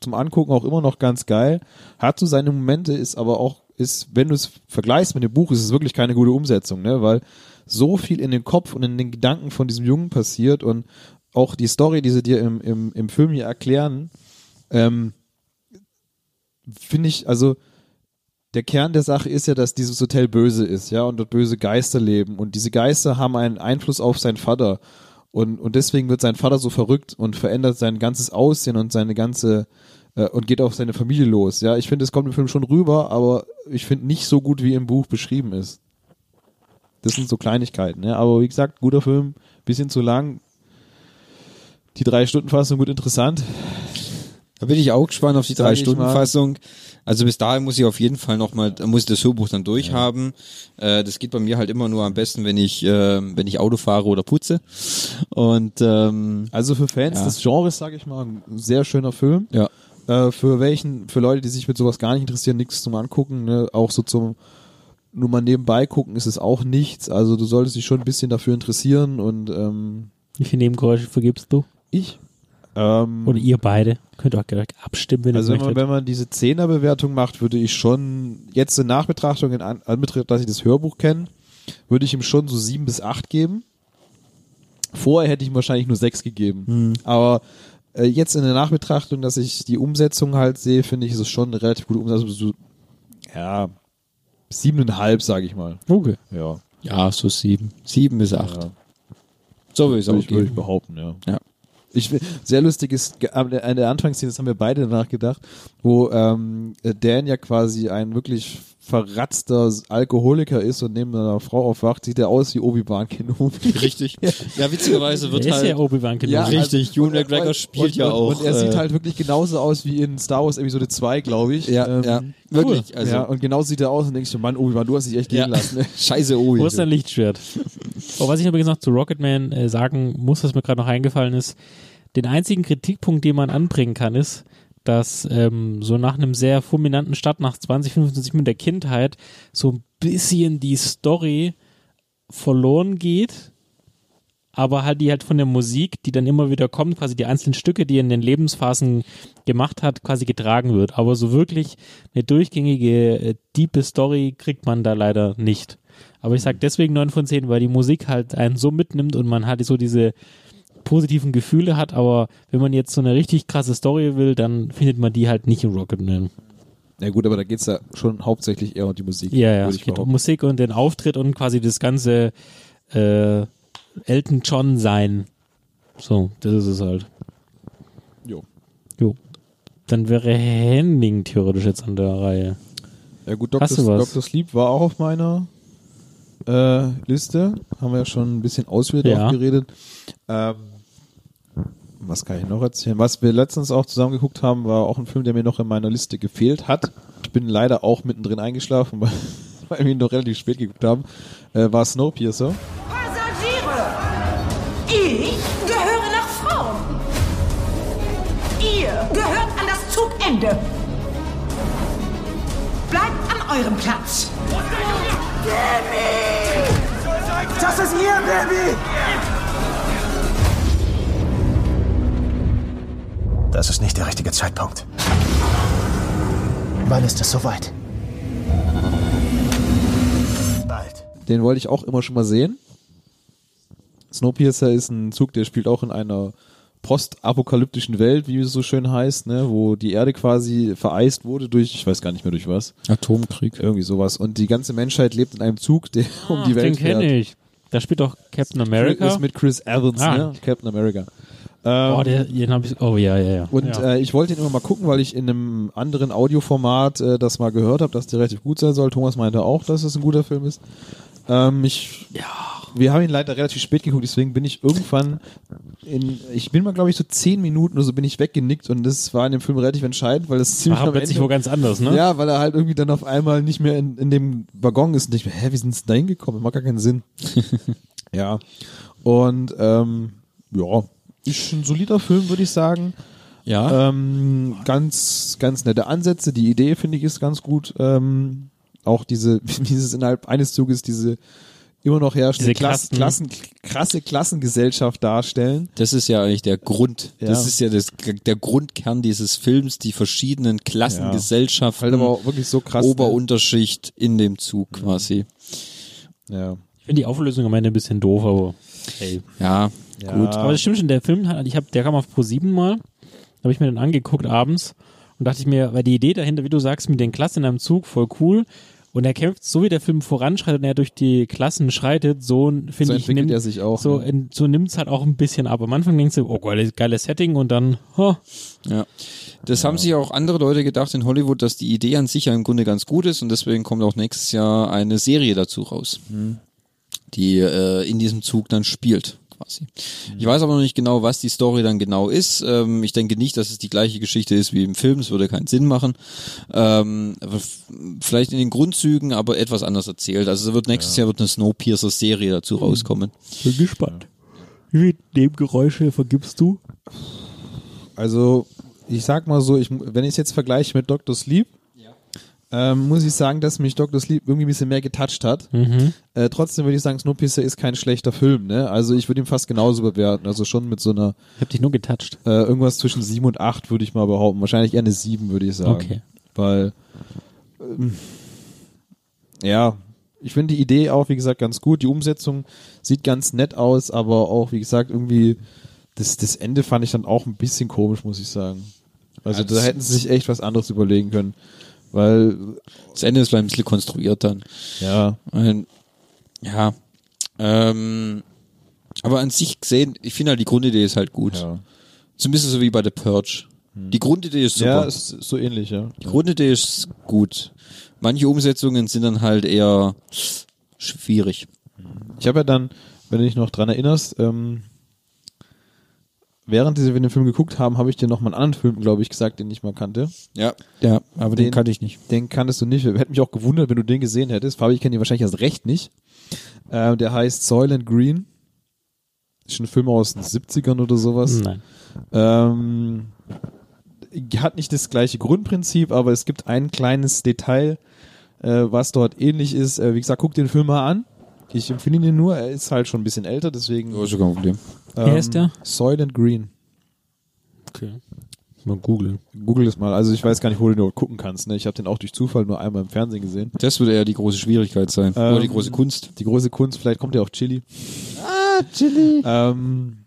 Zum Angucken auch immer noch ganz geil. Hat so seine Momente, ist aber auch, ist, wenn du es vergleichst mit dem Buch, ist es wirklich keine gute Umsetzung, ne, weil so viel in den Kopf und in den Gedanken von diesem Jungen passiert und auch die Story, die sie dir im, im, im Film hier erklären, ähm, finde ich, also, der Kern der Sache ist ja, dass dieses Hotel böse ist, ja, und dort böse Geister leben. Und diese Geister haben einen Einfluss auf seinen Vater. Und, und deswegen wird sein Vater so verrückt und verändert sein ganzes Aussehen und seine ganze, äh, und geht auf seine Familie los. Ja, ich finde, es kommt im Film schon rüber, aber ich finde nicht so gut, wie im Buch beschrieben ist. Das sind so Kleinigkeiten, ja. Aber wie gesagt, guter Film, bisschen zu lang. Die drei Stunden Fassung gut interessant. Da bin ich auch gespannt auf die drei Stunden mal. Also bis dahin muss ich auf jeden Fall nochmal, muss ich das Hörbuch dann durchhaben. Äh, das geht bei mir halt immer nur am besten, wenn ich, äh, wenn ich Auto fahre oder putze. Und ähm, Also für Fans Ja. des Genres, sage ich mal, ein sehr schöner Film. ja. Äh, für welchen, für Leute, die sich mit sowas gar nicht interessieren, nichts zum Angucken, ne? auch so zum nur mal nebenbei gucken ist es auch nichts. Also du solltest dich schon ein bisschen dafür interessieren und ähm, Wie viele Nebengeräusche vergibst du? ich. Ähm, Oder ihr beide? Könnt ihr auch direkt abstimmen, wenn also ihr wenn man, möchtet. wenn man diese Zehnerbewertung macht, würde ich schon jetzt in Nachbetrachtung, in An- Anbetracht, dass ich das Hörbuch kenne, würde ich ihm schon so sieben bis acht geben. Vorher hätte ich ihm wahrscheinlich nur sechs gegeben. Aber äh, jetzt in der Nachbetrachtung, dass ich die Umsetzung halt sehe, finde ich, ist es schon eine relativ gute Umsetzung. So, ja, siebeneinhalb, sage ich mal. Okay. Ja. Ja, so sieben. Sieben bis acht. ja. So würde ich es auch ich, würde ich geben. behaupten, ja. Ja. Ich, sehr lustig ist, an der an der Anfangsszene, das haben wir beide danach gedacht, wo ähm, Dan ja quasi ein wirklich verratzter Alkoholiker ist und neben einer Frau aufwacht, sieht er aus wie Obi-Wan Kenobi. Richtig. Ja, witzigerweise wird Der ist halt. ja Obi-Wan Kenobi. Ja, Richtig, also- Ewan McGregor spielt und, ja und, auch, Und er äh, sieht halt wirklich genauso aus wie in Star Wars Episode 2, glaube ich. Ja, Ähm, ja, wirklich. Also, ja, und genauso sieht er aus und denkst du, Mann, Obi-Wan, du hast dich echt gehen ja. lassen. ne? Scheiße, Obi. Wo ist dein Lichtschwert? oh, was ich übrigens noch zu Rocketman äh, sagen muss, was mir gerade noch eingefallen ist, den einzigen Kritikpunkt, den man anbringen kann, ist, dass ähm, so nach einem sehr fulminanten Start, nach 20, 25 Minuten der Kindheit, so ein bisschen die Story verloren geht, aber halt die halt von der Musik, die dann immer wieder kommt, quasi die einzelnen Stücke, die er in den Lebensphasen gemacht hat, quasi getragen wird. Aber so wirklich eine durchgängige, äh, diepe Story kriegt man da leider nicht. Aber ich sag deswegen 9 von 10, weil die Musik halt einen so mitnimmt und man halt so diese positiven Gefühle hat, aber wenn man jetzt so eine richtig krasse Story will, dann findet man die halt nicht in Rocketman. Ja gut, aber da geht's ja schon hauptsächlich eher um die Musik. Ja, ja, es geht um. Musik und den Auftritt und quasi das ganze äh, Elton John sein. So, das ist es halt. Jo. Jo. Dann wäre Henning theoretisch jetzt an der Reihe. Ja gut, Dr. Dr. Sleep war auch auf meiner äh, Liste. Haben wir ja schon ein bisschen ausführlich Ja. geredet. Ähm, was kann ich noch erzählen? Was wir letztens auch zusammen geguckt haben, war auch ein Film, der mir noch in meiner Liste gefehlt hat. Ich bin leider auch mittendrin eingeschlafen, weil, weil wir ihn noch relativ spät geguckt haben. Äh, war Snowpiercer. Passagiere! Ich gehöre nach Frauen. Ihr gehört an das Zugende. Bleibt an eurem Platz. Baby! Das ist ihr Baby! Das ist nicht der richtige Zeitpunkt. Wann ist es soweit? Bald. Den wollte ich auch immer schon mal sehen. Snowpiercer ist ein Zug, der spielt auch in einer postapokalyptischen Welt, wie es so schön heißt, ne, wo die Erde quasi vereist wurde durch, ich weiß gar nicht mehr durch was. Atomkrieg. Irgendwie sowas. Und die ganze Menschheit lebt in einem Zug, der um die Welt den kenne fährt. ich. Da spielt doch Captain America. Ist mit Chris Evans, Ah. ne? Captain America. Ähm, oh, der, den hab ich, oh ja, ja, ja. und ja. äh, ich wollte ihn immer mal gucken, weil ich in einem anderen Audioformat äh, das mal gehört habe, dass der relativ gut sein soll. Thomas meinte auch, dass es ein guter Film ist. Ähm, ich, ja. Wir haben ihn leider relativ spät geguckt, deswegen bin ich irgendwann in, ich bin mal glaube ich so zehn Minuten oder so bin ich weggenickt und das war in dem Film relativ entscheidend, weil das ziemlich War plötzlich Ende- wo ganz anders, ne? Ja, weil er halt irgendwie dann auf einmal nicht mehr in, in dem Waggon ist und ich mir, hä, wie sind sie da hingekommen? Macht gar keinen Sinn. ja. Und ähm, ja, ist ein solider Film, würde ich sagen. Ja. Ähm, ganz, ganz nette Ansätze. Die Idee, finde ich, ist ganz gut. Ähm, auch diese, wie es innerhalb eines Zuges diese immer noch herrschende Diese Klassen, Klassen. Krasse Klassengesellschaft darstellen. Das ist ja eigentlich der Grund. Ja. Das ist ja das, der Grundkern dieses Films, die verschiedenen Klassengesellschaften, Halt aber auch wirklich so krass. ne? Oberunterschicht in dem Zug quasi. Ja. Ich finde die Auflösung am Ende ein bisschen doof, aber hey. Ja, Ja. gut. Aber das stimmt schon, der Film, hat- ich hab, der kam auf Pro 7 mal, habe ich mir den angeguckt abends und dachte ich mir, weil die Idee dahinter, wie du sagst, mit den Klassen in einem Zug, voll cool. Und er kämpft, so wie der Film voranschreitet und er durch die Klassen schreitet, so finde So ich, nimmt, er sich auch, so, ne? so nimmt's halt auch ein bisschen ab. Am Anfang denkst du, oh, geiles, geiles Setting und dann, oh, Ja. Das haben sich auch andere Leute gedacht in Hollywood, dass die Idee an sich ja im Grunde ganz gut ist und deswegen kommt auch nächstes Jahr eine Serie dazu raus, die äh, in diesem Zug dann spielt. Quasi. Ich weiß aber noch nicht genau, was die Story dann genau ist. Ähm, ich denke nicht, dass es die gleiche Geschichte ist wie im Film. Es würde keinen Sinn machen. Ähm, vielleicht in den Grundzügen, aber etwas anders erzählt. Also wird nächstes Jahr wird eine Snowpiercer-Serie dazu rauskommen. bin gespannt. Wie viele Nebengeräusche vergibst du? Also, ich sag mal so, ich, wenn ich es jetzt vergleiche mit Dr. Sleep, ähm, muss ich sagen, dass mich Dr. Sleep irgendwie ein bisschen mehr getoucht hat. Mhm. Äh, trotzdem würde ich sagen, Snowpiercer ist kein schlechter Film, ne? Also ich würde ihn fast genauso bewerten. Also schon mit so einer Ich hab dich nur getoucht. äh, irgendwas zwischen sieben und acht würde ich mal behaupten. Wahrscheinlich eher eine sieben, würde ich sagen. Okay. Weil ähm, ja, ich finde die Idee auch, wie gesagt, ganz gut. Die Umsetzung sieht ganz nett aus, aber auch, wie gesagt, irgendwie das, das Ende fand ich dann auch ein bisschen komisch, muss ich sagen. Also Ja, da hätten sie sich echt was anderes überlegen können. Weil, Das Ende ist vielleicht ein bisschen konstruiert dann. ja, Ja. Ähm, Aber an sich gesehen, ich finde halt die Grundidee ist halt gut. Ja. Bisschen so wie bei The Purge. Die Grundidee ist super. Ja, ist so ähnlich, ja. die Grundidee ist gut. Manche Umsetzungen sind dann halt eher schwierig. Ich habe ja dann, wenn du dich noch dran erinnerst, ähm, während wir den Film geguckt haben, habe ich dir noch mal einen anderen Film, glaube ich, gesagt, den ich mal kannte. Ja. Ja, aber den, Den- kannte ich nicht. Den kanntest du nicht. Hätte mich auch gewundert, wenn du den gesehen hättest. Fabi, ich kenne ihn wahrscheinlich erst recht nicht. Ähm, der heißt Soylent Green. Ist ein Film aus den 70ern oder sowas. Nein. Ähm, hat nicht das gleiche Grundprinzip, aber es gibt ein kleines Detail, äh, was dort ähnlich ist. Äh, wie gesagt, guck den Film mal an. Ich empfehle ihn dir nur. Er ist halt schon ein bisschen älter, deswegen. Oh, ist sogar ein Problem. Ähm, Wer ist der? Soylent Green. Okay. Mal googeln. Google es mal. Also ich weiß gar nicht, wo du den dort gucken kannst. Ne? Ich habe den auch durch Zufall nur einmal im Fernsehen gesehen. Das würde eher die große Schwierigkeit sein. Ähm, Oder die große Kunst. Die große Kunst, vielleicht kommt er auf Chili. Ah, Chili. Ähm,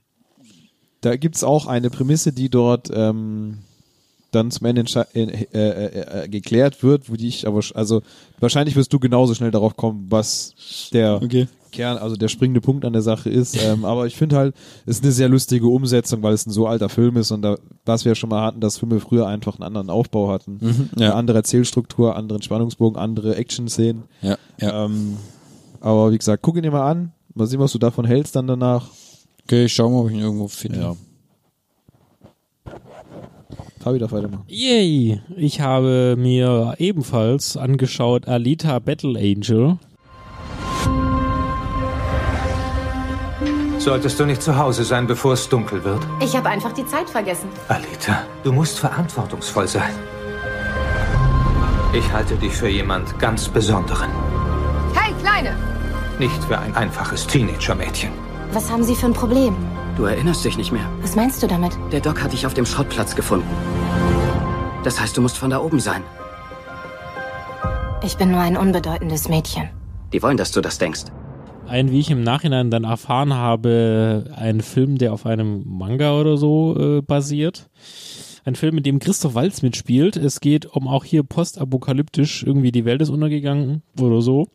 da gibt's auch eine Prämisse, die dort ähm, dann zum Ende entsche- äh, äh, äh, geklärt wird, wo die ich aber, also wahrscheinlich wirst du genauso schnell darauf kommen, was der Okay. Kern, also der springende Punkt an der Sache ist. Ähm, aber ich finde halt, es ist eine sehr lustige Umsetzung, weil es ein so alter Film ist und da, was wir ja schon mal hatten, dass Filme früher einfach einen anderen Aufbau hatten. Mhm, ja. Eine andere Erzählstruktur, anderen Spannungsbogen, andere Action-Szenen. Ja, ja. Ähm, aber wie gesagt, guck ihn dir mal an. Mal sehen, was du davon hältst dann danach. Okay, ich schau mal, ob ich ihn irgendwo finde. Ja. Fabi darf weitermachen. Yay! Ich habe mir ebenfalls angeschaut Alita Battle Angel. Solltest du nicht zu Hause sein, bevor es dunkel wird? Ich habe einfach die Zeit vergessen. Alita, du musst verantwortungsvoll sein. Ich halte dich für jemand ganz Besonderen. Hey, Kleine! Nicht für ein einfaches Teenager-Mädchen. Was haben Sie für ein Problem? Du erinnerst dich nicht mehr. Was meinst du damit? Der Doc hat dich auf dem Schrottplatz gefunden. Das heißt, du musst von da oben sein. Ich bin nur ein unbedeutendes Mädchen. Die wollen, dass du das denkst. Ein, wie ich im Nachhinein dann erfahren habe, ein Film, der auf einem Manga oder so äh, basiert. Ein Film, in dem Christoph Waltz mitspielt. Es geht um auch hier postapokalyptisch, irgendwie die Welt ist untergegangen oder so.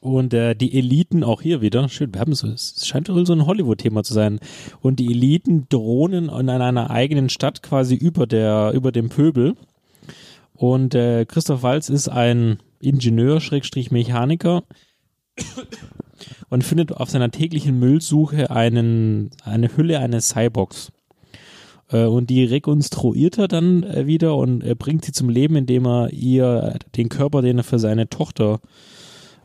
Und äh, die Eliten auch hier wieder, schön, wir haben so, es scheint wohl so ein Hollywood-Thema zu sein. Und die Eliten drohnen in einer eigenen Stadt quasi über der, über dem Pöbel. Und äh, Christoph Waltz ist ein Ingenieur, Schrägstrich Mechaniker und findet auf seiner täglichen Müllsuche einen, eine Hülle eines Cyborgs. Äh, und die rekonstruiert er dann äh, wieder und äh, bringt sie zum Leben, indem er ihr den Körper, den er für seine Tochter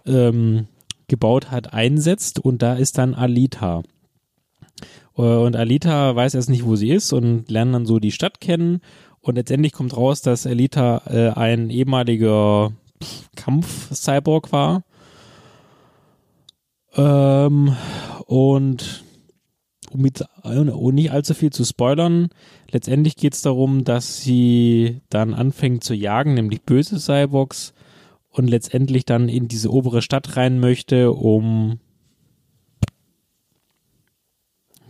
ähm, gebaut hat, einsetzt. Und da ist dann Alita. Äh, Und Alita weiß erst nicht, wo sie ist und lernt dann so die Stadt kennen. Und letztendlich kommt raus, dass Alita äh, ein ehemaliger Kampf-Cyborg war. Ähm, und um mit, um nicht allzu viel zu spoilern, letztendlich geht es darum, dass sie dann anfängt zu jagen, nämlich böse Cyborgs und letztendlich dann in diese obere Stadt rein möchte, um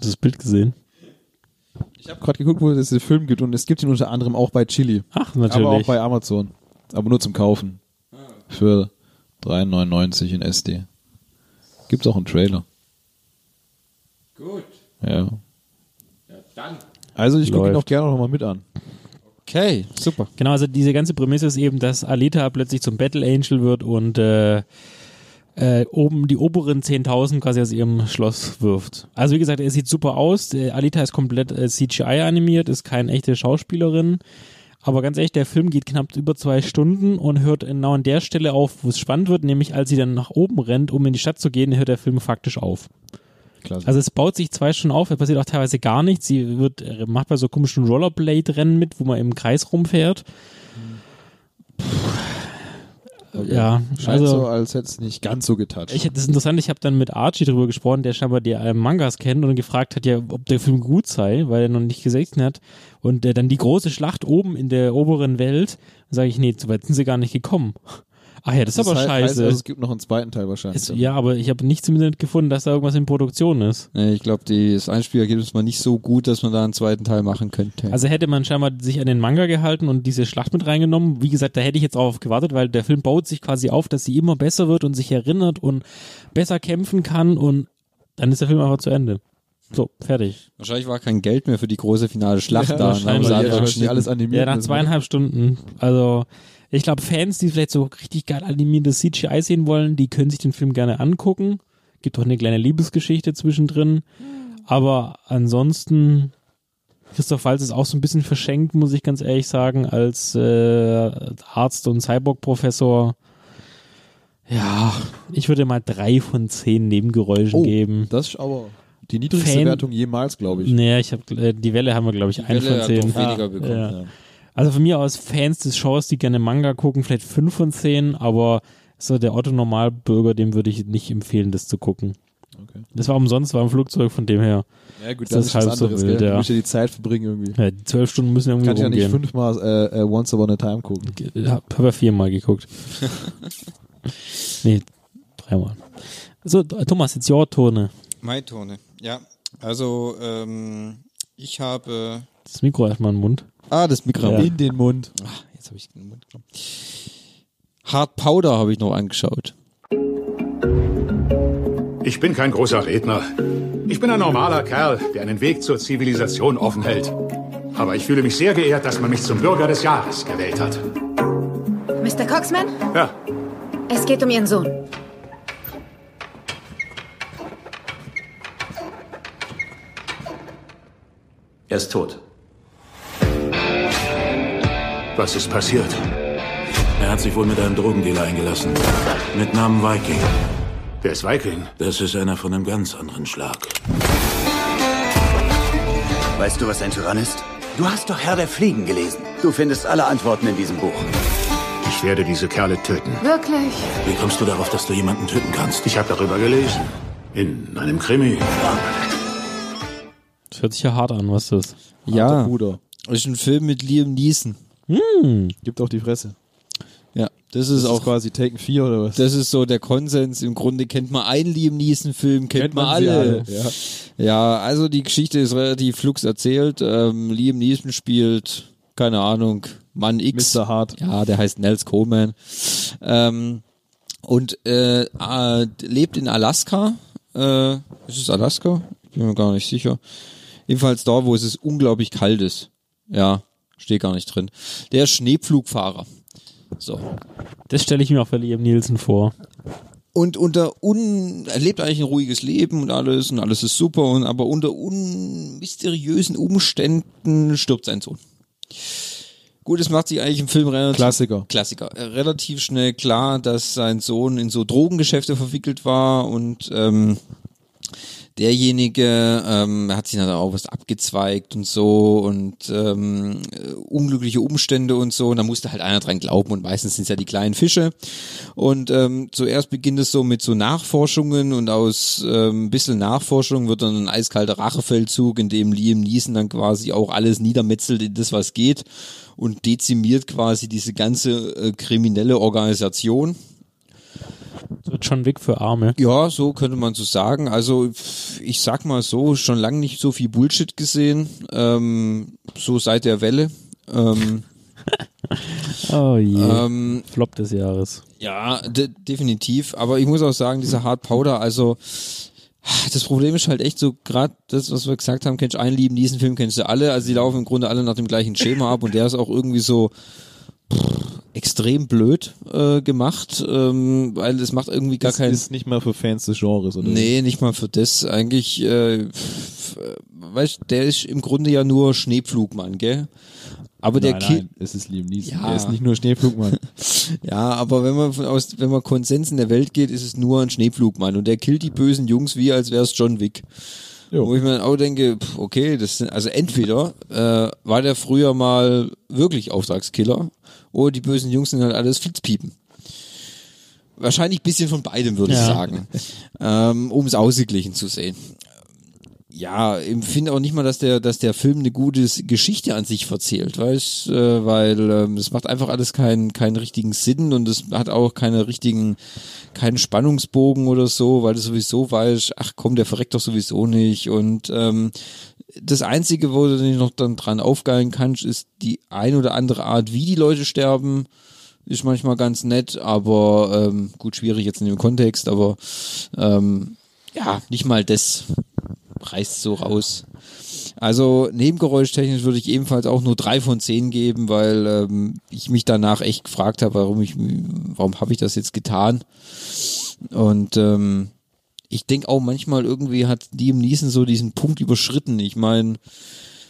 Hast du das Bild gesehen? Ich habe gerade geguckt, wo es den Film gibt und es gibt ihn unter anderem auch bei Chili. Ach, natürlich. Aber auch bei Amazon. Aber nur zum Kaufen. Für 3,99 in SD. Gibt's auch einen Trailer. Gut. Ja. Ja, dann. Also ich gucke ihn auch gerne noch mal mit an. Okay, super. Genau, also diese ganze Prämisse ist eben, dass Alita plötzlich zum Battle Angel wird und äh, äh, oben die oberen 10.000 quasi aus ihrem Schloss wirft. Also wie gesagt, er sieht super aus. Äh, Alita ist komplett äh, CGI animiert, ist keine echte Schauspielerin. Aber ganz ehrlich, der Film geht knapp über zwei Stunden und hört genau an der Stelle auf, wo es spannend wird, nämlich als sie dann nach oben rennt, um in die Stadt zu gehen, hört der Film faktisch auf. Klasse. Also es baut sich zwei Stunden auf, es passiert auch teilweise gar nichts. Sie wird, äh, macht bei so komischen Rollerblade-Rennen mit, wo man im Kreis rumfährt. Ja, Scheint also so, als hätte es nicht ganz so getoucht. ich, das ist interessant, ich habe dann mit Archie drüber gesprochen, der scheinbar die äh, Mangas kennt und gefragt hat, ja, ob der Film gut sei, weil er noch nicht gesehen hat. Und äh, dann die große Schlacht oben in der oberen Welt, sage ich, nee, so weit sind sie gar nicht gekommen. Ach ja, das, ist aber heißt, scheiße. Heißt, also, es gibt noch einen zweiten Teil wahrscheinlich. es, ja, aber ich habe nichts im Internet gefunden, dass da irgendwas in Produktion ist. Nee, ich glaube, das Einspielergebnis war nicht so gut, dass man da einen zweiten Teil machen könnte. Also hätte man scheinbar sich an den Manga gehalten und diese Schlacht mit reingenommen. Wie gesagt, da hätte ich jetzt drauf gewartet, weil der Film baut sich quasi auf, dass sie immer besser wird und sich erinnert und besser kämpfen kann und Dann ist der Film einfach zu Ende. So, fertig. Wahrscheinlich war kein Geld mehr für die große finale Schlacht Ja, da. wahrscheinlich. Dann haben sie Ja, alles animiert Ja, nach zweieinhalb Stunden. Also, ich glaube, Fans, die vielleicht so richtig geil animiertes CGI sehen wollen, die können sich den Film gerne angucken. Gibt auch eine kleine Liebesgeschichte zwischendrin. Aber ansonsten, Christoph Waltz ist auch so ein bisschen verschenkt, muss ich ganz ehrlich sagen, als äh, Arzt und Cyborg-Professor. Ja, ich würde mal drei von zehn Nebengeräuschen Oh, geben. das ist aber die niedrigste Fan- Wertung jemals, glaube ich. Naja, ich habe äh, die Welle haben wir, glaube ich, ein Welle von hat zehn. doch weniger bekommen, Ja. ja. Also von mir aus Fans des Shows, die gerne Manga gucken, vielleicht fünf von zehn, aber so der Otto Normalbürger, dem würde ich nicht empfehlen, das zu gucken. Okay. Das war umsonst, war im Flugzeug, von dem her. Ja gut, ist das ist was halb so anderes, wild, gell? ja. Du musst ja die Zeit verbringen irgendwie. Ja, die zwölf Stunden müssen irgendwie Kann ich ja nicht fünfmal äh, äh, Once Upon a Time gucken. Ich habe hab ja viermal geguckt. nee, dreimal. So, Thomas, jetzt your Tone. Mein Tone, ja. Also, ähm, ich habe. Das Mikro erstmal im Mund. Ah, das Mikro Ja. In den Mund. Ach, jetzt habe ich in den Mund genommen. Hard Powder habe ich noch angeschaut. Ich bin kein großer Redner. Ich bin ein normaler Kerl, der einen Weg zur Zivilisation offen hält. Aber ich fühle mich sehr geehrt, dass man mich zum Bürger des Jahres gewählt hat. Mr. Coxman, Ja, es geht um Ihren Sohn. Er ist tot. Was ist passiert? Er hat sich wohl mit einem Drogendealer eingelassen. Mit Namen Viking. Wer ist Viking? Das ist einer von einem ganz anderen Schlag. Weißt du, was ein Tyrann ist? Du hast doch Herr der Fliegen gelesen. Du findest alle Antworten in diesem Buch. Ich werde diese Kerle töten. Wirklich? Wie kommst du darauf, dass du jemanden töten kannst? Ich habe darüber gelesen. In einem Krimi. Das hört sich ja hart an, was ist das? Ja, Bruder. ist ein Film mit Liam Neeson. Hm. Gibt auch die Fresse. Ja, das ist Das auch ist quasi Taken 4 oder was? Das ist so der Konsens. Im Grunde kennt man einen Liam Neeson-Film, kennt, Kennt man, man alle. alle, ja. ja, also die Geschichte ist relativ flux erzählt. Ähm, Liam Neeson spielt, keine Ahnung, Mann X. Mr. Hart. Ja, der heißt Nels Coleman. Ähm, und äh, äh, lebt in Alaska. Äh, ist es Alaska? Ich bin mir gar nicht sicher. Jedenfalls da, wo es unglaublich kalt ist. Ja, steht gar nicht drin. Der Schneepflugfahrer. So. Das stelle ich mir auch für Liam Nielsen vor. Und unter un, er lebt eigentlich ein ruhiges Leben und alles und alles ist super und aber unter unmysteriösen Umständen stirbt sein Sohn. Gut, es macht sich eigentlich im Film relativ Klassiker. Klassiker. Relativ schnell klar, dass sein Sohn in so Drogengeschäfte verwickelt war und ähm, derjenige ähm, hat sich dann auch was abgezweigt und so und ähm, äh, unglückliche Umstände und so und da musste halt einer dran glauben und meistens sind es ja die kleinen Fische und ähm, zuerst beginnt es so mit so Nachforschungen und aus ähm, ein bisschen Nachforschung wird dann ein eiskalter Rachefeldzug, in dem Liam Neeson dann quasi auch alles niedermetzelt in das, was geht und dezimiert quasi diese ganze äh, kriminelle Organisation. So John Wick für Arme. Ja, so könnte man so sagen. Also ich sag mal so, schon lange nicht so viel Bullshit gesehen, ähm, so seit der Welle. Ähm, Oh je. Ähm, Flop des Jahres. ja, de definitiv. Aber ich muss auch sagen, dieser Hard Powder, also das Problem ist halt echt so, gerade das, was wir gesagt haben, kennst du einen lieben diesen Film, kennst du alle. Also die laufen im Grunde alle nach dem gleichen Schema ab und der ist auch irgendwie so pff, extrem blöd äh, gemacht, ähm, weil es macht irgendwie gar das keinen ist nicht mal für Fans des Genres, oder? Nee, nicht mal für das. Eigentlich, äh, weißt der ist im Grunde ja nur Schneepflugmann, gell? Aber der nein, Ki nein, es ist Liam Neeson. Ja. Er ist nicht nur Schneepflugmann. Ja, aber wenn man von aus, wenn man Konsens in der Welt geht, ist es nur ein Schneepflugmann und der killt die bösen Jungs wie als wäre es John Wick. Jo. Wo ich mir dann auch denke, pff, okay, das sind, also entweder äh, war der früher mal wirklich Auftragskiller oder die bösen Jungs sind halt alles Flitzpiepen. Wahrscheinlich ein bisschen von beidem, würde ich Ja. sagen, ähm, um es ausgeglichen zu sehen. Ja, ich finde auch nicht mal, dass der, dass der Film eine gute Geschichte an sich verzählt, weißt, äh, weil ähm, das macht einfach alles keinen keinen richtigen Sinn und es hat auch keine richtigen, keinen Spannungsbogen oder so, weil du sowieso weißt, ach komm, der verreckt doch sowieso nicht und ähm, das einzige, wo du dich noch dann dran aufgeilen kannst, ist die ein oder andere Art, wie die Leute sterben, ist manchmal ganz nett, aber ähm, gut schwierig jetzt in dem Kontext, aber ähm, ja, nicht mal das reißt so raus. Also nebengeräuschtechnisch würde ich ebenfalls auch nur drei von zehn geben, weil ähm, ich mich danach echt gefragt habe, warum ich, warum habe ich das jetzt getan? Und ähm, ich denke auch manchmal irgendwie hat Liam Neeson so diesen Punkt überschritten. Ich meine,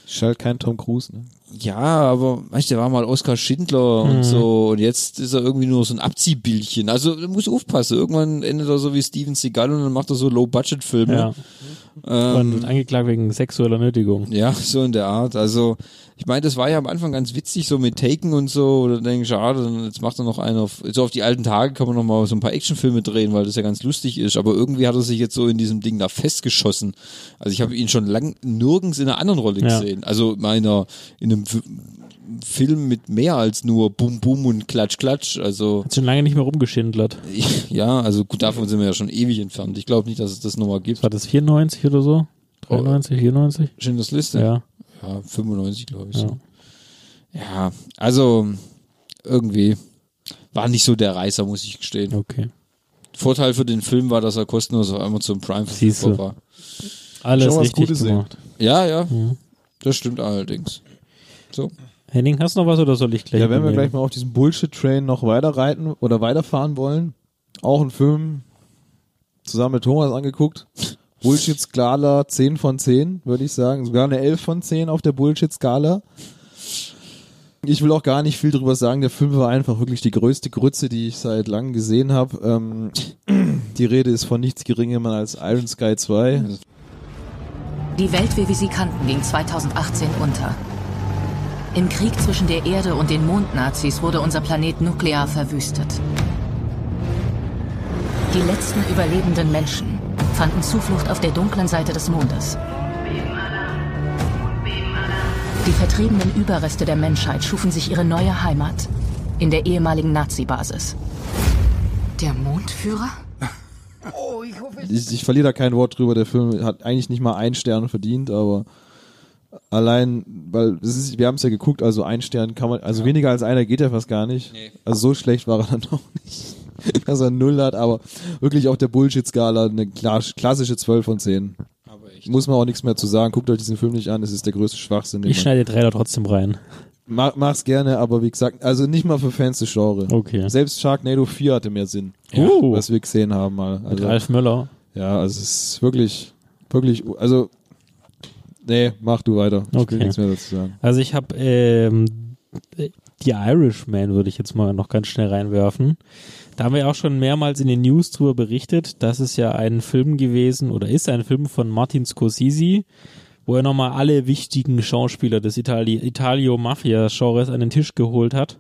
ist halt kein Tom Cruise, ne? Ja, aber weißt du, der war mal Oskar Schindler Mhm. und so und jetzt ist er irgendwie nur so ein Abziehbildchen. Also du musst aufpassen. Irgendwann endet er so wie Steven Seagal und dann macht er so Low-Budget-Filme. Ja. Ähm, angeklagt wegen sexueller Nötigung. ja, so in der Art. Also, ich meine, das war ja am Anfang ganz witzig, so mit Taken und so. Oder denke ich, schade, dann jetzt macht er noch einen auf, so auf die alten Tage kann man noch mal so ein paar Actionfilme drehen, weil das ja ganz lustig ist. Aber irgendwie hat er sich jetzt so in diesem Ding da festgeschossen. Also ich habe ihn schon lang nirgends in einer anderen Rolle Ja. gesehen. Also meiner, in einem Film mit mehr als nur Bum Bum und Klatsch Klatsch. Also Hat schon lange nicht mehr rumgeschindlert. ja, also gut, davon sind wir ja schon ewig entfernt. Ich glaube nicht, dass es das nochmal gibt. War das 94 oder so? 93, 94? Schindlers Liste? Ja. Ja, 95, glaube ich. Ja. So. Ja, also irgendwie war nicht so der Reißer, muss ich gestehen. Okay. Vorteil für den Film war, dass er kostenlos auf Amazon Prime verfügbar war. Alles Schon was richtig Gutes gemacht. Ja, ja, Mhm. das stimmt allerdings. So. Henning, hast du noch was oder soll ich gleich? Ja, wenn wir gleich mal auf diesen Bullshit-Train noch weiter reiten oder weiterfahren wollen, auch ein Film zusammen mit Thomas angeguckt. Bullshit-Skala 10 von 10, würde ich sagen. Sogar eine 11 von 10 auf der Bullshit-Skala. Ich will auch gar nicht viel drüber sagen. Der Film war einfach wirklich die größte Grütze, die ich seit langem gesehen habe. Ähm, die Rede ist von nichts Geringem als Iron Sky 2. Die Welt, wie wir sie kannten, ging 2018 unter. Im Krieg zwischen der Erde und den Mondnazis wurde unser Planet nuklear verwüstet. Die letzten überlebenden Menschen fanden Zuflucht auf der dunklen Seite des Mondes. Die vertriebenen Überreste der Menschheit schufen sich ihre neue Heimat in der ehemaligen Nazi-Basis. Der Mondführer? ich, ich verliere da kein Wort drüber. Der Film hat eigentlich nicht mal einen Stern verdient, aber allein, weil ist, wir haben es ja geguckt, also ein Stern kann man, also weniger als einer geht ja fast gar nicht. Also so schlecht war er dann doch nicht, dass er null hat, aber wirklich auf der Bullshit-Skala eine kla- klassische 12 von 10. Muss man auch nichts mehr zu sagen. Guckt euch diesen Film nicht an, es ist der größte Schwachsinn. den Ich schneide den Trailer trotzdem rein. Mach, mach's gerne, aber wie gesagt, also nicht mal für Fans des Genre. Okay. Selbst Sharknado 4 hatte mehr Sinn. Uh. Was wir gesehen haben mal. Mit Also, Ralf Möller. ja, also es ist wirklich, wirklich, also, nee, mach du weiter. Ich Okay. nichts mehr dazu sagen. Also ich habe ähm, die Irishman würde ich jetzt mal noch ganz schnell reinwerfen. Da haben wir auch schon mehrmals in den News drüber berichtet. Das ist ja ein Film gewesen oder ist ein Film von Martin Scorsese, wo er nochmal alle wichtigen Schauspieler des Itali Italio-Mafia-Genres an den Tisch geholt hat.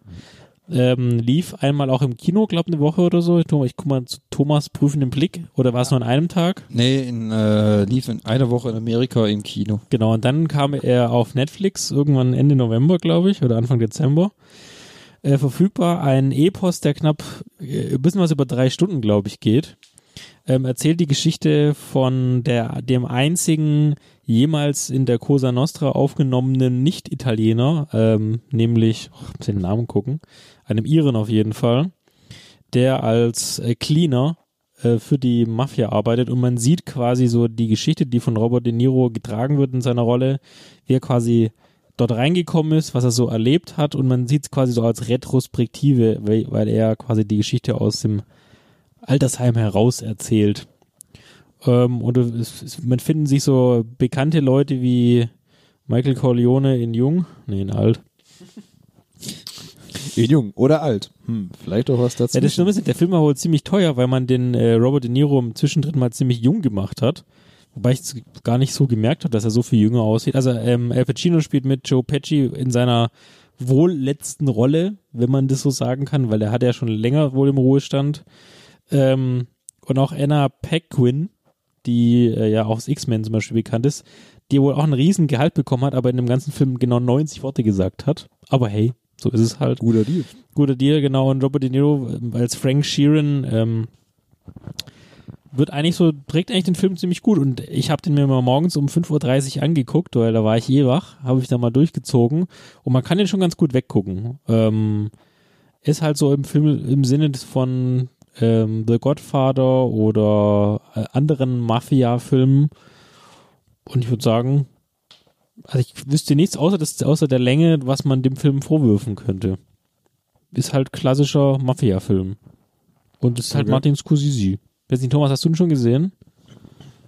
Ähm, lief einmal auch im Kino, glaube eine Woche oder so. Ich guck mal zu Thomas prüfenden Blick. Oder war es nur an einem Tag? Nee, in, äh, lief in einer Woche in Amerika im Kino. Genau, und dann kam er auf Netflix irgendwann Ende November, glaube ich, oder Anfang Dezember. Äh, verfügbar ein Epos, der knapp äh, ein bisschen was über drei Stunden, glaube ich, geht. Ähm, erzählt die Geschichte von der, dem einzigen jemals in der Cosa Nostra aufgenommenen Nicht-Italiener, ähm, nämlich, oh, muss ich den Namen gucken, einem Iren auf jeden Fall, der als äh, Cleaner äh, für die Mafia arbeitet und man sieht quasi so die Geschichte, die von Robert De Niro getragen wird in seiner Rolle, wie er quasi dort reingekommen ist, was er so erlebt hat und man sieht es quasi so als Retrospektive, weil, weil er quasi die Geschichte aus dem Altersheim heraus erzählt. Ähm, und es, es, man finden sich so bekannte Leute wie Michael Corleone in Jung, nee, in Alt. In jung oder alt. Hm, vielleicht auch was dazu. Ja, das Schlimme ist, der Film war wohl ziemlich teuer, weil man den äh, Robert De Niro im Zwischendrin mal ziemlich jung gemacht hat. Wobei ich es gar nicht so gemerkt habe, dass er so viel jünger aussieht. Also ähm, Al Pacino spielt mit Joe Pesci in seiner wohl letzten Rolle, wenn man das so sagen kann, weil er hat ja schon länger wohl im Ruhestand. Ähm, und auch Anna Paquin, die äh, ja auch aus X-Men zum Beispiel bekannt ist, die wohl auch ein riesen Gehalt bekommen hat, aber in dem ganzen Film genau 90 Worte gesagt hat. Aber hey, so ist es halt. Guter Deal. Guter Deal, genau. Und Robert De Niro ähm, als Frank Sheeran ähm, wird eigentlich so, trägt eigentlich den Film ziemlich gut. Und ich habe den mir mal morgens um 5.30 Uhr angeguckt, weil da war ich eh wach, habe ich da mal durchgezogen. Und man kann den schon ganz gut weggucken. Ähm, ist halt so im Film im Sinne von ähm, The Godfather oder äh, anderen Mafia-Filmen. Und ich würde sagen, also ich wüsste nichts außer, das, außer der Länge, was man dem Film vorwürfen könnte. Ist halt klassischer Mafia-Film. Und es ist halt Okay. Martin Scorsese. Weiß nicht, Thomas, hast du ihn schon gesehen?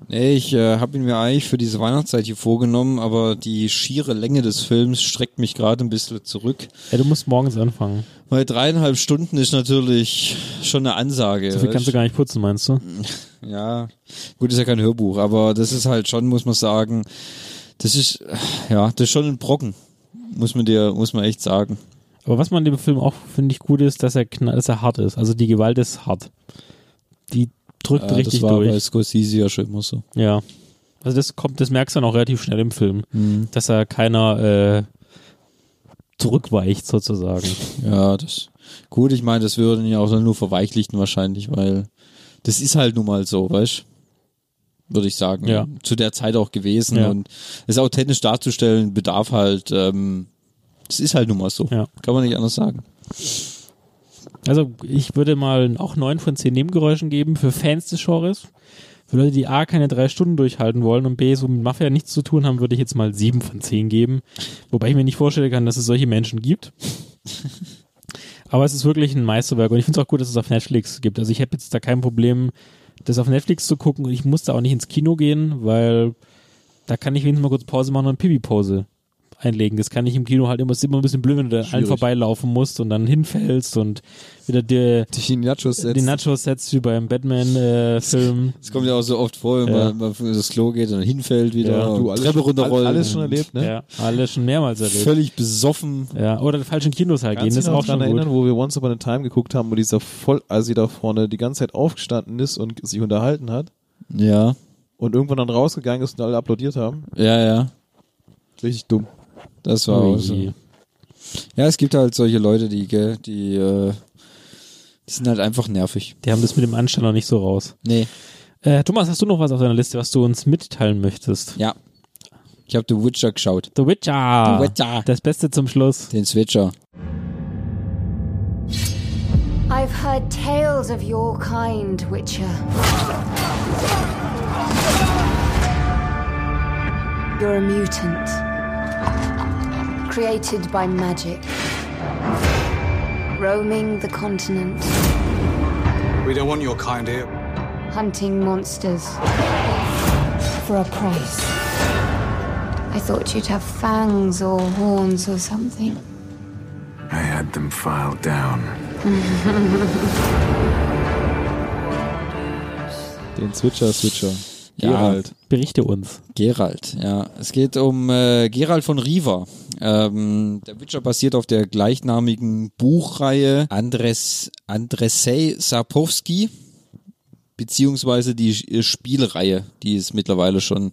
Nee, ich äh, habe ihn mir eigentlich für diese Weihnachtszeit hier vorgenommen, aber die schiere Länge des Films streckt mich gerade ein bisschen zurück. Ja, du musst morgens anfangen. Weil dreieinhalb Stunden ist natürlich schon eine Ansage. So viel kannst du gar nicht putzen, meinst du? Ja, gut, ist ja kein Hörbuch, aber das ist halt schon, muss man sagen, das ist, ja, das ist schon ein Brocken. Muss man dir, muss man echt sagen. Aber was man in dem Film auch, finde ich, gut ist, dass er, dass er hart ist. Also die Gewalt ist hart. Die drückt Äh, richtig das war durch. bei Scorsese ja schon immer so. Ja. Also das kommt, das merkst du dann auch relativ schnell im Film, Mhm. dass er keiner äh, zurückweicht sozusagen. Ja, das, gut, ich meine, das würde ihn ja auch dann nur verweichlichten wahrscheinlich, weil das ist halt nun mal so, weißt würde ich sagen. Ja. Zu der Zeit auch gewesen Ja. und es authentisch darzustellen bedarf halt, ähm, das ist halt nun mal so. Ja. Kann man nicht anders sagen. Also ich würde mal auch neun von zehn Nebengeräuschen geben für Fans des Genres. Für Leute, die A, keine drei Stunden durchhalten wollen und B, so mit Mafia nichts zu tun haben, würde ich jetzt mal sieben von zehn geben. Wobei ich mir nicht vorstellen kann, dass es solche Menschen gibt. Aber es ist wirklich ein Meisterwerk und ich finde es auch gut, dass es auf Netflix gibt. Also ich habe jetzt da kein Problem, das auf Netflix zu gucken und ich musste auch nicht ins Kino gehen, weil da kann ich wenigstens mal kurz Pause machen und Pipi-Pause einlegen. Das kann ich im Kino halt immer, ist immer ein bisschen blöd, wenn du da allen vorbeilaufen musst und dann hinfällst und wieder die, Die Nachos setzt. die Nachos setzt wie beim Batman-Film. Das kommt ja auch so oft vor, wenn Ja. man, man das Klo geht und dann hinfällt wieder Ja. Du, alles Treppe schon- runterrollen. alles schon erlebt, ne? Ja, alles schon mehrmals erlebt. Völlig besoffen. Ja, oder in falschen Kinos halt gehen, Kannst das du ist dich auch noch schon daran gut. erinnern, wo wir Once Upon a Time geguckt haben, wo dieser voll, als sie da vorne die ganze Zeit aufgestanden ist und sich unterhalten hat Ja. und irgendwann dann rausgegangen ist und alle applaudiert haben? Ja, ja. Richtig dumm. Das war auch so. Ja, es gibt halt solche Leute, die, gell, die, äh, die sind halt einfach nervig. Die haben das mit dem Anstand noch nicht so raus. Nee. Äh, Thomas, hast du noch was auf deiner Liste, was du uns mitteilen möchtest? Ja. Ich habe The Witcher geschaut. The Witcher. The Witcher. Das Beste zum Schluss. Den Switcher. I've heard tales of your kind, Witcher. You're a mutant. Created by magic. Roaming the continent, We don't want your kind here. hunting monsters. For a price. I thought you'd have fangs or horns or something. I had them filed down. Den Switcher, Switcher. Ja. Geralt. Berichte uns. Geralt, ja. Es geht um äh, Geralt von Riva. Ähm, der Witcher basiert auf der gleichnamigen Buchreihe Andres, Andrzej Sapkowski, beziehungsweise die äh, Spielreihe, die es mittlerweile schon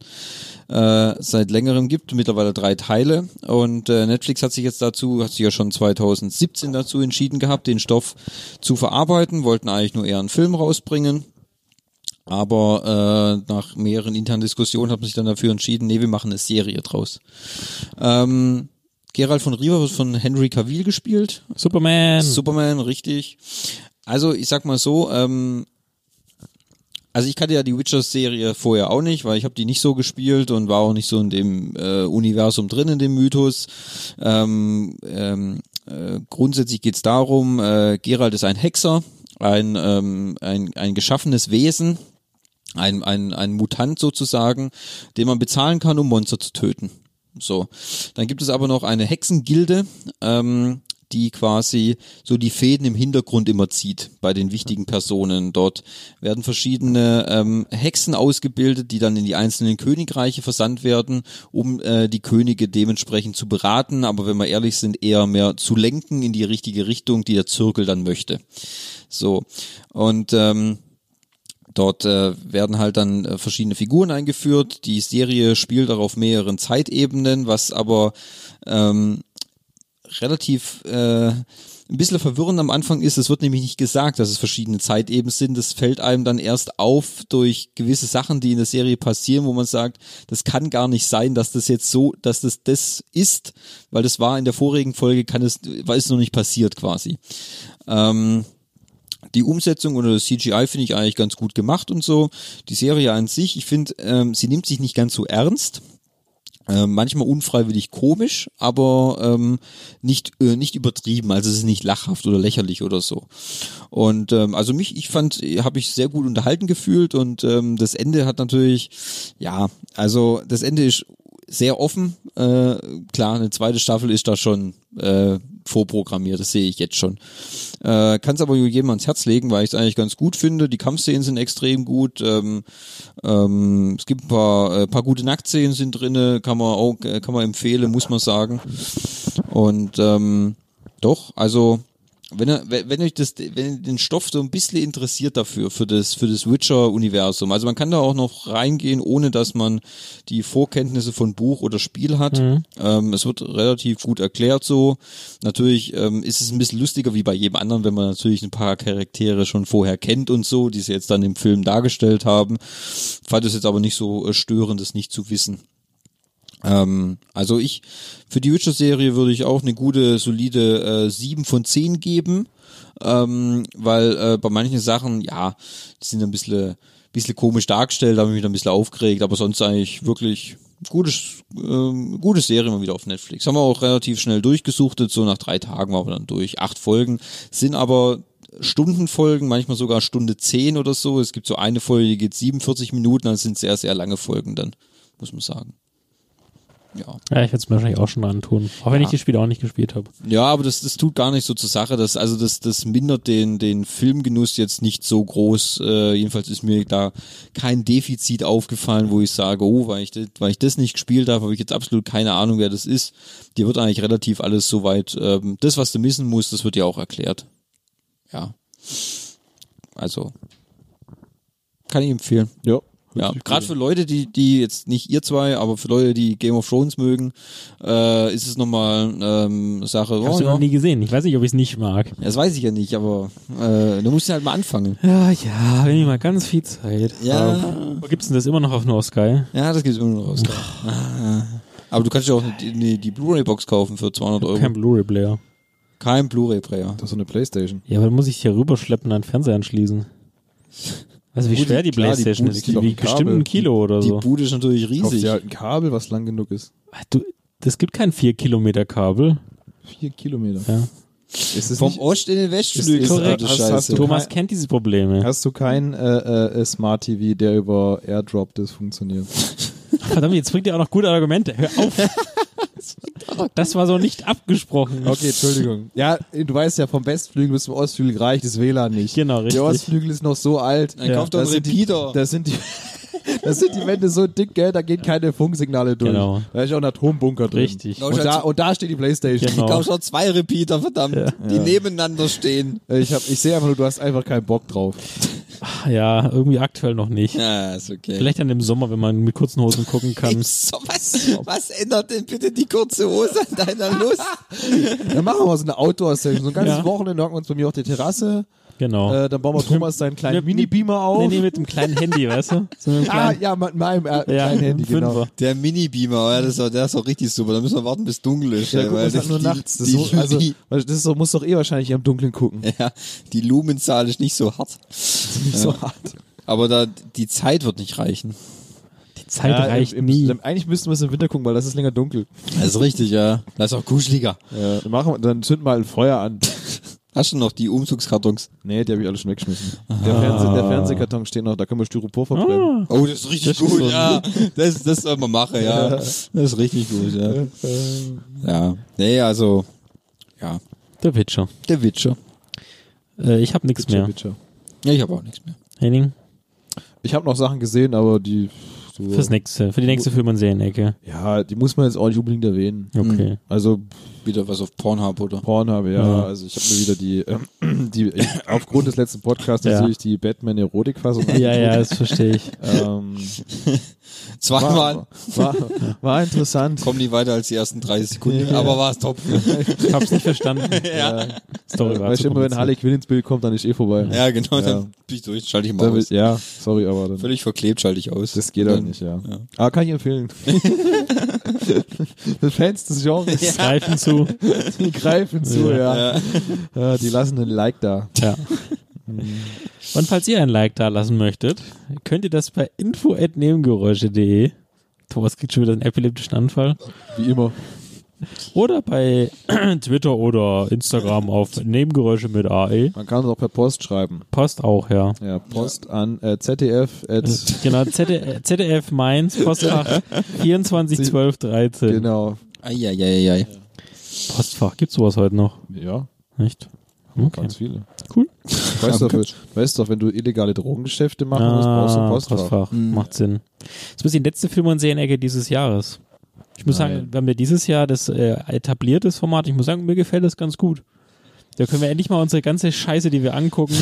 äh, seit längerem gibt, mittlerweile drei Teile. Und äh, Netflix hat sich jetzt dazu, hat sich ja schon 2017 dazu entschieden gehabt, den Stoff zu verarbeiten, wollten eigentlich nur eher einen Film rausbringen. Aber äh, nach mehreren internen Diskussionen hat man sich dann dafür entschieden, nee, wir machen eine Serie draus. Ähm, Geralt von Riva wird von Henry Cavill gespielt. Superman. Superman, richtig. Also ich sag mal so, ähm, also ich kannte ja die Witcher-Serie vorher auch nicht, weil ich habe die nicht so gespielt und war auch nicht so in dem äh, Universum drin, in dem Mythos. Ähm, ähm, äh, grundsätzlich geht's darum, äh, Geralt ist ein Hexer, ein, ähm, ein, ein geschaffenes Wesen, ein, ein, ein Mutant sozusagen, den man bezahlen kann, um Monster zu töten. So. Dann gibt es aber noch eine Hexengilde, ähm, die quasi so die Fäden im Hintergrund immer zieht bei den wichtigen Personen. Dort werden verschiedene ähm, Hexen ausgebildet, die dann in die einzelnen Königreiche versandt werden, um äh, die Könige dementsprechend zu beraten, aber wenn wir ehrlich sind, eher mehr zu lenken in die richtige Richtung, die der Zirkel dann möchte. So. Und ähm, Dort äh, werden halt dann äh, verschiedene Figuren eingeführt. Die Serie spielt auch auf mehreren Zeitebenen, was aber ähm, relativ äh, ein bisschen verwirrend am Anfang ist. Es wird nämlich nicht gesagt, dass es verschiedene Zeitebenen sind. Das fällt einem dann erst auf durch gewisse Sachen, die in der Serie passieren, wo man sagt, das kann gar nicht sein, dass das jetzt so, dass das das ist, weil das war in der vorigen Folge, kann es, war es noch nicht passiert quasi. Ähm, die Umsetzung oder das CGI finde ich eigentlich ganz gut gemacht und so. Die Serie an sich, ich finde, ähm, sie nimmt sich nicht ganz so ernst. Ähm, manchmal unfreiwillig komisch, aber ähm, nicht äh, nicht übertrieben. Also es ist nicht lachhaft oder lächerlich oder so. Und ähm, also mich, ich fand, habe ich sehr gut unterhalten gefühlt und ähm, das Ende hat natürlich, ja, also das Ende ist sehr offen. Äh, klar, eine zweite Staffel ist da schon äh, vorprogrammiert, das sehe ich jetzt schon. Äh, Kann es aber jedem ans Herz legen, weil ich es eigentlich ganz gut finde. Die Kampfszenen sind extrem gut. Ähm, ähm, es gibt ein paar, äh, paar gute Nacktszenen sind drinne, kann man auch, äh, kann man empfehlen, muss man sagen. Und ähm, doch, also wenn er, wenn euch das, wenn ihr den Stoff so ein bisschen interessiert dafür, für das, für das Witcher-Universum. Also man kann da auch noch reingehen, ohne dass man die Vorkenntnisse von Buch oder Spiel hat. Mhm. Ähm, es wird relativ gut erklärt so. Natürlich ähm, ist es ein bisschen lustiger wie bei jedem anderen, wenn man natürlich ein paar Charaktere schon vorher kennt und so, die sie jetzt dann im Film dargestellt haben. Fand es jetzt aber nicht so äh, störend, das nicht zu wissen. Ähm, also ich, für die Witcher-Serie würde ich auch eine gute, solide äh, 7 von 10 geben, ähm, weil äh, bei manchen Sachen, ja, die sind ein bisschen, bisschen komisch dargestellt, da habe ich mich ein bisschen aufgeregt, aber sonst eigentlich wirklich gutes, ähm, gute Serie mal wieder auf Netflix. Haben wir auch relativ schnell durchgesuchtet, so nach drei Tagen waren wir dann durch. Acht Folgen, sind aber Stundenfolgen, manchmal sogar Stunde 10 oder so. Es gibt so eine Folge, die geht 47 Minuten, das sind sehr, sehr lange Folgen dann, muss man sagen. Ja. Ja, ich werde es mir wahrscheinlich auch schon antun. Auch wenn Ja. ich die Spiele auch nicht gespielt habe. Ja, aber das, das tut gar nicht so zur Sache. Das, also das, das mindert den, den Filmgenuss jetzt nicht so groß. Äh, jedenfalls ist mir da kein Defizit aufgefallen, wo ich sage, oh, weil ich, das, weil ich das nicht gespielt habe, habe ich jetzt absolut keine Ahnung, wer das ist. Dir wird eigentlich relativ alles soweit. Ähm, das, was du missen musst, das wird dir auch erklärt. Ja. Also kann ich empfehlen. Ja. Ja, gerade für Leute, die, die jetzt nicht ihr zwei, aber für Leute, die Game of Thrones mögen, äh, ist es nochmal ähm, Sache. Ich habe oh, sie ja. noch nie gesehen. Ich weiß nicht, ob ich es nicht mag. Das weiß ich ja nicht, aber äh, du musst ja halt mal anfangen. Ja, ja, wenn ich mal ganz viel Zeit. Ja. Ähm, Wo gibt's denn das immer noch auf No Sky? Ja, das gibt's immer noch raus. Ah. Aber du kannst ja auch die, die, die Blu-ray-Box kaufen für 200 Euro. Kein Blu-ray-Player. Kein Blu-ray-Player. Das ist so eine Playstation. Ja, aber dann muss ich hier rüberschleppen und einen Fernseher anschließen. Also wie Gut, schwer die klar, die Playstation Bude ist. Die wiegt bestimmt ein Kilo oder Die so. Bude ist natürlich Kaufst riesig. dir halt ein Kabel, was lang genug ist. Du, das gibt kein 4 Kilometer Kabel. Vier Kilometer. Ja. Ist es Vom nicht, Ost in den Westflügel. Verdammte hast- hast du- Thomas kein- kennt diese Probleme. hast du kein äh, äh, Smart TV, der über Airdrop das funktioniert? Verdammt, jetzt bringt ihr auch noch gute Argumente. Hör auf. Das war so nicht abgesprochen. Okay, Entschuldigung. Ja, du weißt ja, vom Westflügel bis zum Ostflügel reicht das WLAN nicht. Genau, richtig. Der Ostflügel ist noch so alt. Dann kauft doch da einen sind die- Repeater. Da sind die, da sind die Wände so dick, gell, da gehen keine Funksignale durch. Genau. Da ist auch ein Atombunker drin. Richtig. Und da, und da steht die Playstation. Genau. Ich kauf schon zwei Repeater, verdammt, die nebeneinander stehen. Ich, hab, ich sehe einfach nur, du hast einfach keinen Bock drauf. Ja, irgendwie aktuell noch nicht. Ja, ist okay. Vielleicht dann im Sommer, wenn man mit kurzen Hosen gucken kann. So, was, was ändert denn bitte die kurze Hose an deiner Lust? Dann machen wir mal so eine Outdoor-Session. So ein ganzes Ja. Wochenende hocken wir uns bei mir auf die Terrasse. Genau. Äh, dann bauen wir Thomas seinen kleinen Mit- Mini-Beamer auf. Nee, nee, mit dem kleinen Handy, weißt du? So ah, kleinen, ja, mit meinem äh, ja, kleinen Handy, mit dem genau. Fünfer. Der Mini-Beamer, ja, das ist, auch, der ist auch richtig super. Da müssen wir warten, bis dunkel ist. Ja, ey, weil das halt nur die, nachts. Das, die, ist so, also, das ist so, muss doch eh wahrscheinlich im Dunkeln gucken. ja, die Lumenzahl ist nicht so hart. Nicht so hart. Aber da, die Zeit wird nicht reichen. Die Zeit Ja, reicht im, nie. Im, eigentlich müssten wir es im Winter gucken, weil das ist länger dunkel. Das ist richtig, ja. Das ist auch kuscheliger. Ja, dann, machen wir, dann zünden wir halt ein Feuer an. Hast du noch die Umzugskartons? Nee, die habe ich alle schon weggeschmissen. Der, Fernseh, der Fernsehkarton steht noch, da können wir Styropor verbrennen. Oh, das ist richtig Das ist gut, so- ja. Das, das soll man machen, ja. Das ist richtig gut, ja. Ja. Nee, also, ja. Der Witcher. Der Witcher. Äh, ich habe nichts mehr. Witcher. Ja, ich habe auch nichts mehr. Henning, Ich habe noch Sachen gesehen, aber die so, fürs nächste, für die nächste Film- und Serienecke. Ja, die muss man jetzt auch nicht unbedingt erwähnen. Okay. Also Wieder was auf Pornhub, oder? Pornhub, ja. Ja. Also ich habe mir wieder die, ähm, die ich, aufgrund des letzten Podcasts Ja. natürlich die Batman-Erotikfassung Ja, ja, das verstehe ich. Ähm, Zweimal. war, war, war interessant. Kommen nicht weiter als die ersten 30 Sekunden, Ja. aber war es top. Ich hab's nicht verstanden. ja. Story war Weil zu ich immer, wenn. Harley Quinn ins Bild kommt, dann ist eh vorbei. Ja, genau, Ja. dann bin ich durch, schalte ich mal Dann aus. ja, sorry, aber dann, Völlig verklebt schalte ich aus. das geht Dann- halt nicht, ja. Aber kann ich empfehlen. Fans des Genres, Greifen zu. die greifen zu, ja. Ja. ja. Die lassen einen Like da. Ja. Und falls ihr ein Like da lassen möchtet, könnt ihr das bei info.nebengeräusche.de. Thomas kriegt schon wieder einen epileptischen Anfall. Wie immer. Oder bei Twitter oder Instagram auf Nebengeräusche mit AE. Man kann es auch per Post schreiben. Post auch, ja. Ja, Post an äh, ZDF. At Genau, ZDF, ZDF Mainz, Postfach 241213. genau. Eieieiei. Postfach, gibt's sowas heute noch? Ja, Nicht? Okay. ganz viele. Cool. Weißt doch, weißt doch, wenn du illegale Drogengeschäfte machen musst, brauchst du ein Ah, Postfach. Postfach. Macht Sinn. Das ist die letzte Film- und Serienecke dieses Jahres. Ich muss Nein. sagen, wir haben ja dieses Jahr das äh, etabliertes Format. Ich muss sagen, mir gefällt das ganz gut. Da können wir endlich mal unsere ganze Scheiße, die wir angucken,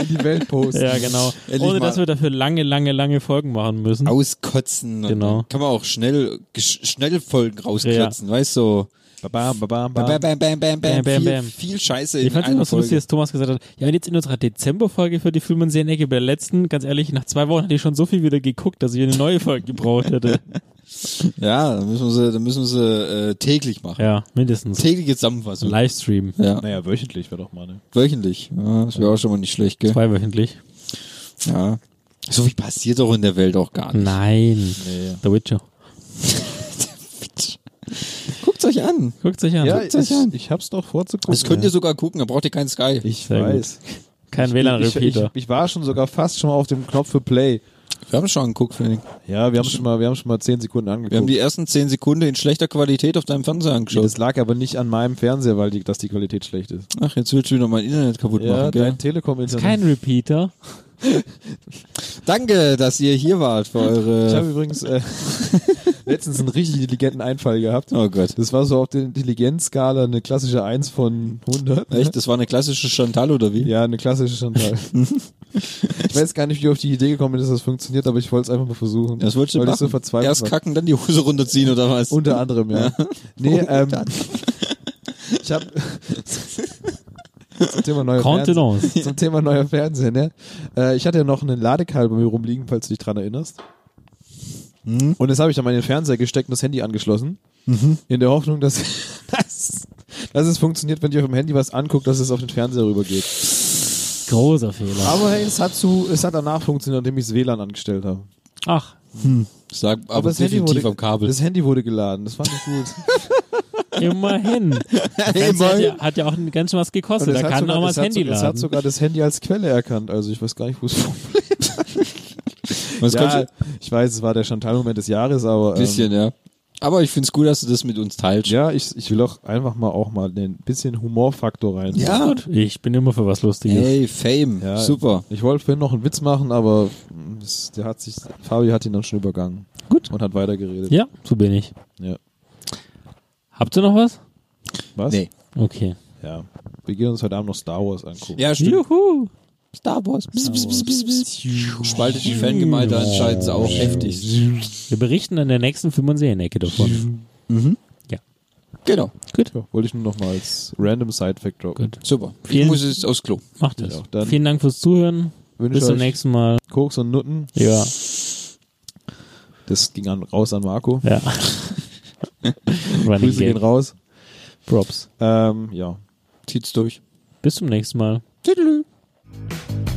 In die Welt posten. ja genau, Endlich ohne dass wir dafür lange, lange, lange Folgen machen müssen. Auskotzen. Genau. Kann man auch schnell, schnell Folgen rausklotzen, weißt du? Bam, bam, bam, Bam, bam. bam, bam, bam, bam, Bam, bam, viel, bam. viel Scheiße Ich in fand es so lustig, dass Thomas gesagt hat, ja, und jetzt in unserer Dezemberfolge für die Film- und Serienecke bei der letzten, ganz ehrlich, nach zwei Wochen hatte ich schon so viel wieder geguckt, dass ich eine neue Folge gebraucht hätte. Ja, dann müssen wir sie, dann müssen wir sie äh, täglich machen. Ja, mindestens. Tägliche Zusammenfassung. Livestream. Ja, Naja, wöchentlich wäre doch mal, ne? wöchentlich. Ja, das wäre auch schon mal nicht schlecht, gell? Zweiwöchentlich. Ja. So viel passiert doch in der Welt auch gar nicht. Nein. Nee. The Witcher. Guckt's euch an. Guckt euch an. Ja, Guckt's euch an. ich, ich hab's doch vorzugucken. Das könnt ihr sogar gucken, da braucht ihr keinen Sky. Ich Sehr weiß. Kein Ich, ich, WLAN-Repeater. ich war schon sogar fast schon mal auf dem Knopf für Play. Wir haben schon geguckt, finde ich. Ja, wir haben schon mal, wir haben schon mal zehn Sekunden angeguckt. Wir haben die ersten zehn Sekunden in schlechter Qualität auf deinem Fernseher angeschaut. das lag aber nicht an meinem Fernseher, weil die, dass die Qualität schlecht ist. Ach, jetzt willst du wieder mein Internet kaputt Ja, machen, gell? dein Telekom-Internet. Kein Repeater. Danke, dass ihr hier wart für Ich habe eure... übrigens äh, letztens einen richtig intelligenten Einfall gehabt. Oh Gott. Das war so auf der Intelligenzskala eine klassische 1 von 100. Echt? Das war eine klassische Chantal oder wie? Ja, eine klassische Chantal. ich weiß gar nicht, wie ich auf die Idee gekommen bin, dass das funktioniert, aber ich wollte es einfach mal versuchen. Das wolltest du weil machen. ich so verzweifelt Erst war. kacken, dann die Hose runterziehen oder was? Unter anderem, ja. Nee, ähm, ich habe zum Thema neuer Contenance. Fernseher. Zum Thema neuer Fernseher, ne? Äh, ich hatte ja noch einen Ladekabel bei mir rumliegen, falls du dich dran erinnerst. Hm? Und das habe ich an meinen Fernseher gesteckt und das Handy angeschlossen. Mhm. In der Hoffnung, dass, dass, dass es funktioniert, wenn ich auf dem Handy was angucke, dass es auf den Fernseher rübergeht. Großer Fehler. Aber hey, es hat, zu, es hat danach funktioniert, indem ich das WLAN angestellt habe. Ach, Sag, aber, das Handy, definitiv wurde, am Kabel. das Handy wurde geladen, das fand ich gut. immerhin. Das Ganze hat, ja, hat ja auch ein ganz schön was gekostet. Da hat kann sogar- auch mal das hat Handy so- Es hat laden. sogar das Handy als Quelle erkannt, also ich weiß gar nicht, wo es Was ja, ich weiß, es war der Chantal-Moment des Jahres, aber du? Bisschen, ähm, ja. Aber ich find's gut, dass du das mit uns teilst. ja, ich, ich will auch einfach mal auch mal ein bisschen Humorfaktor rein. Ja. Gut, ich bin immer für was Lustiges. Hey, Fame. Ja, Super. Ich wollte vorhin noch einen Witz machen, aber das, der hat sich, Fabi hat ihn dann schon übergangen. Gut. Und hat weitergeredet. Ja, so bin ich. Ja. Habt ihr noch was? Was? Nee. Okay. Ja. Wir gehen uns heute Abend noch Star Wars angucken. Ja, stimmt. Juhu. Star Wars. Spaltet die Fangemeinde anscheinend auch heftig. Wir berichten in der nächsten Film- und Serienecke davon. Mhm. Ja. Genau. Gut. Ja, wollte ich nur noch mal als random Side-Fact droppen. Gut. Super. Ich Vielen- muss jetzt aufs Klo. Macht es. Ja, dann Vielen Dank fürs Zuhören. wünsche Bis zum nächsten Mal. Koks und Nutten. Ja. Das ging an, raus an Marco. Ja. Grüße gehen raus. Props. Ähm, ja. Zieht's durch. Bis zum nächsten Mal. Tüdelü. you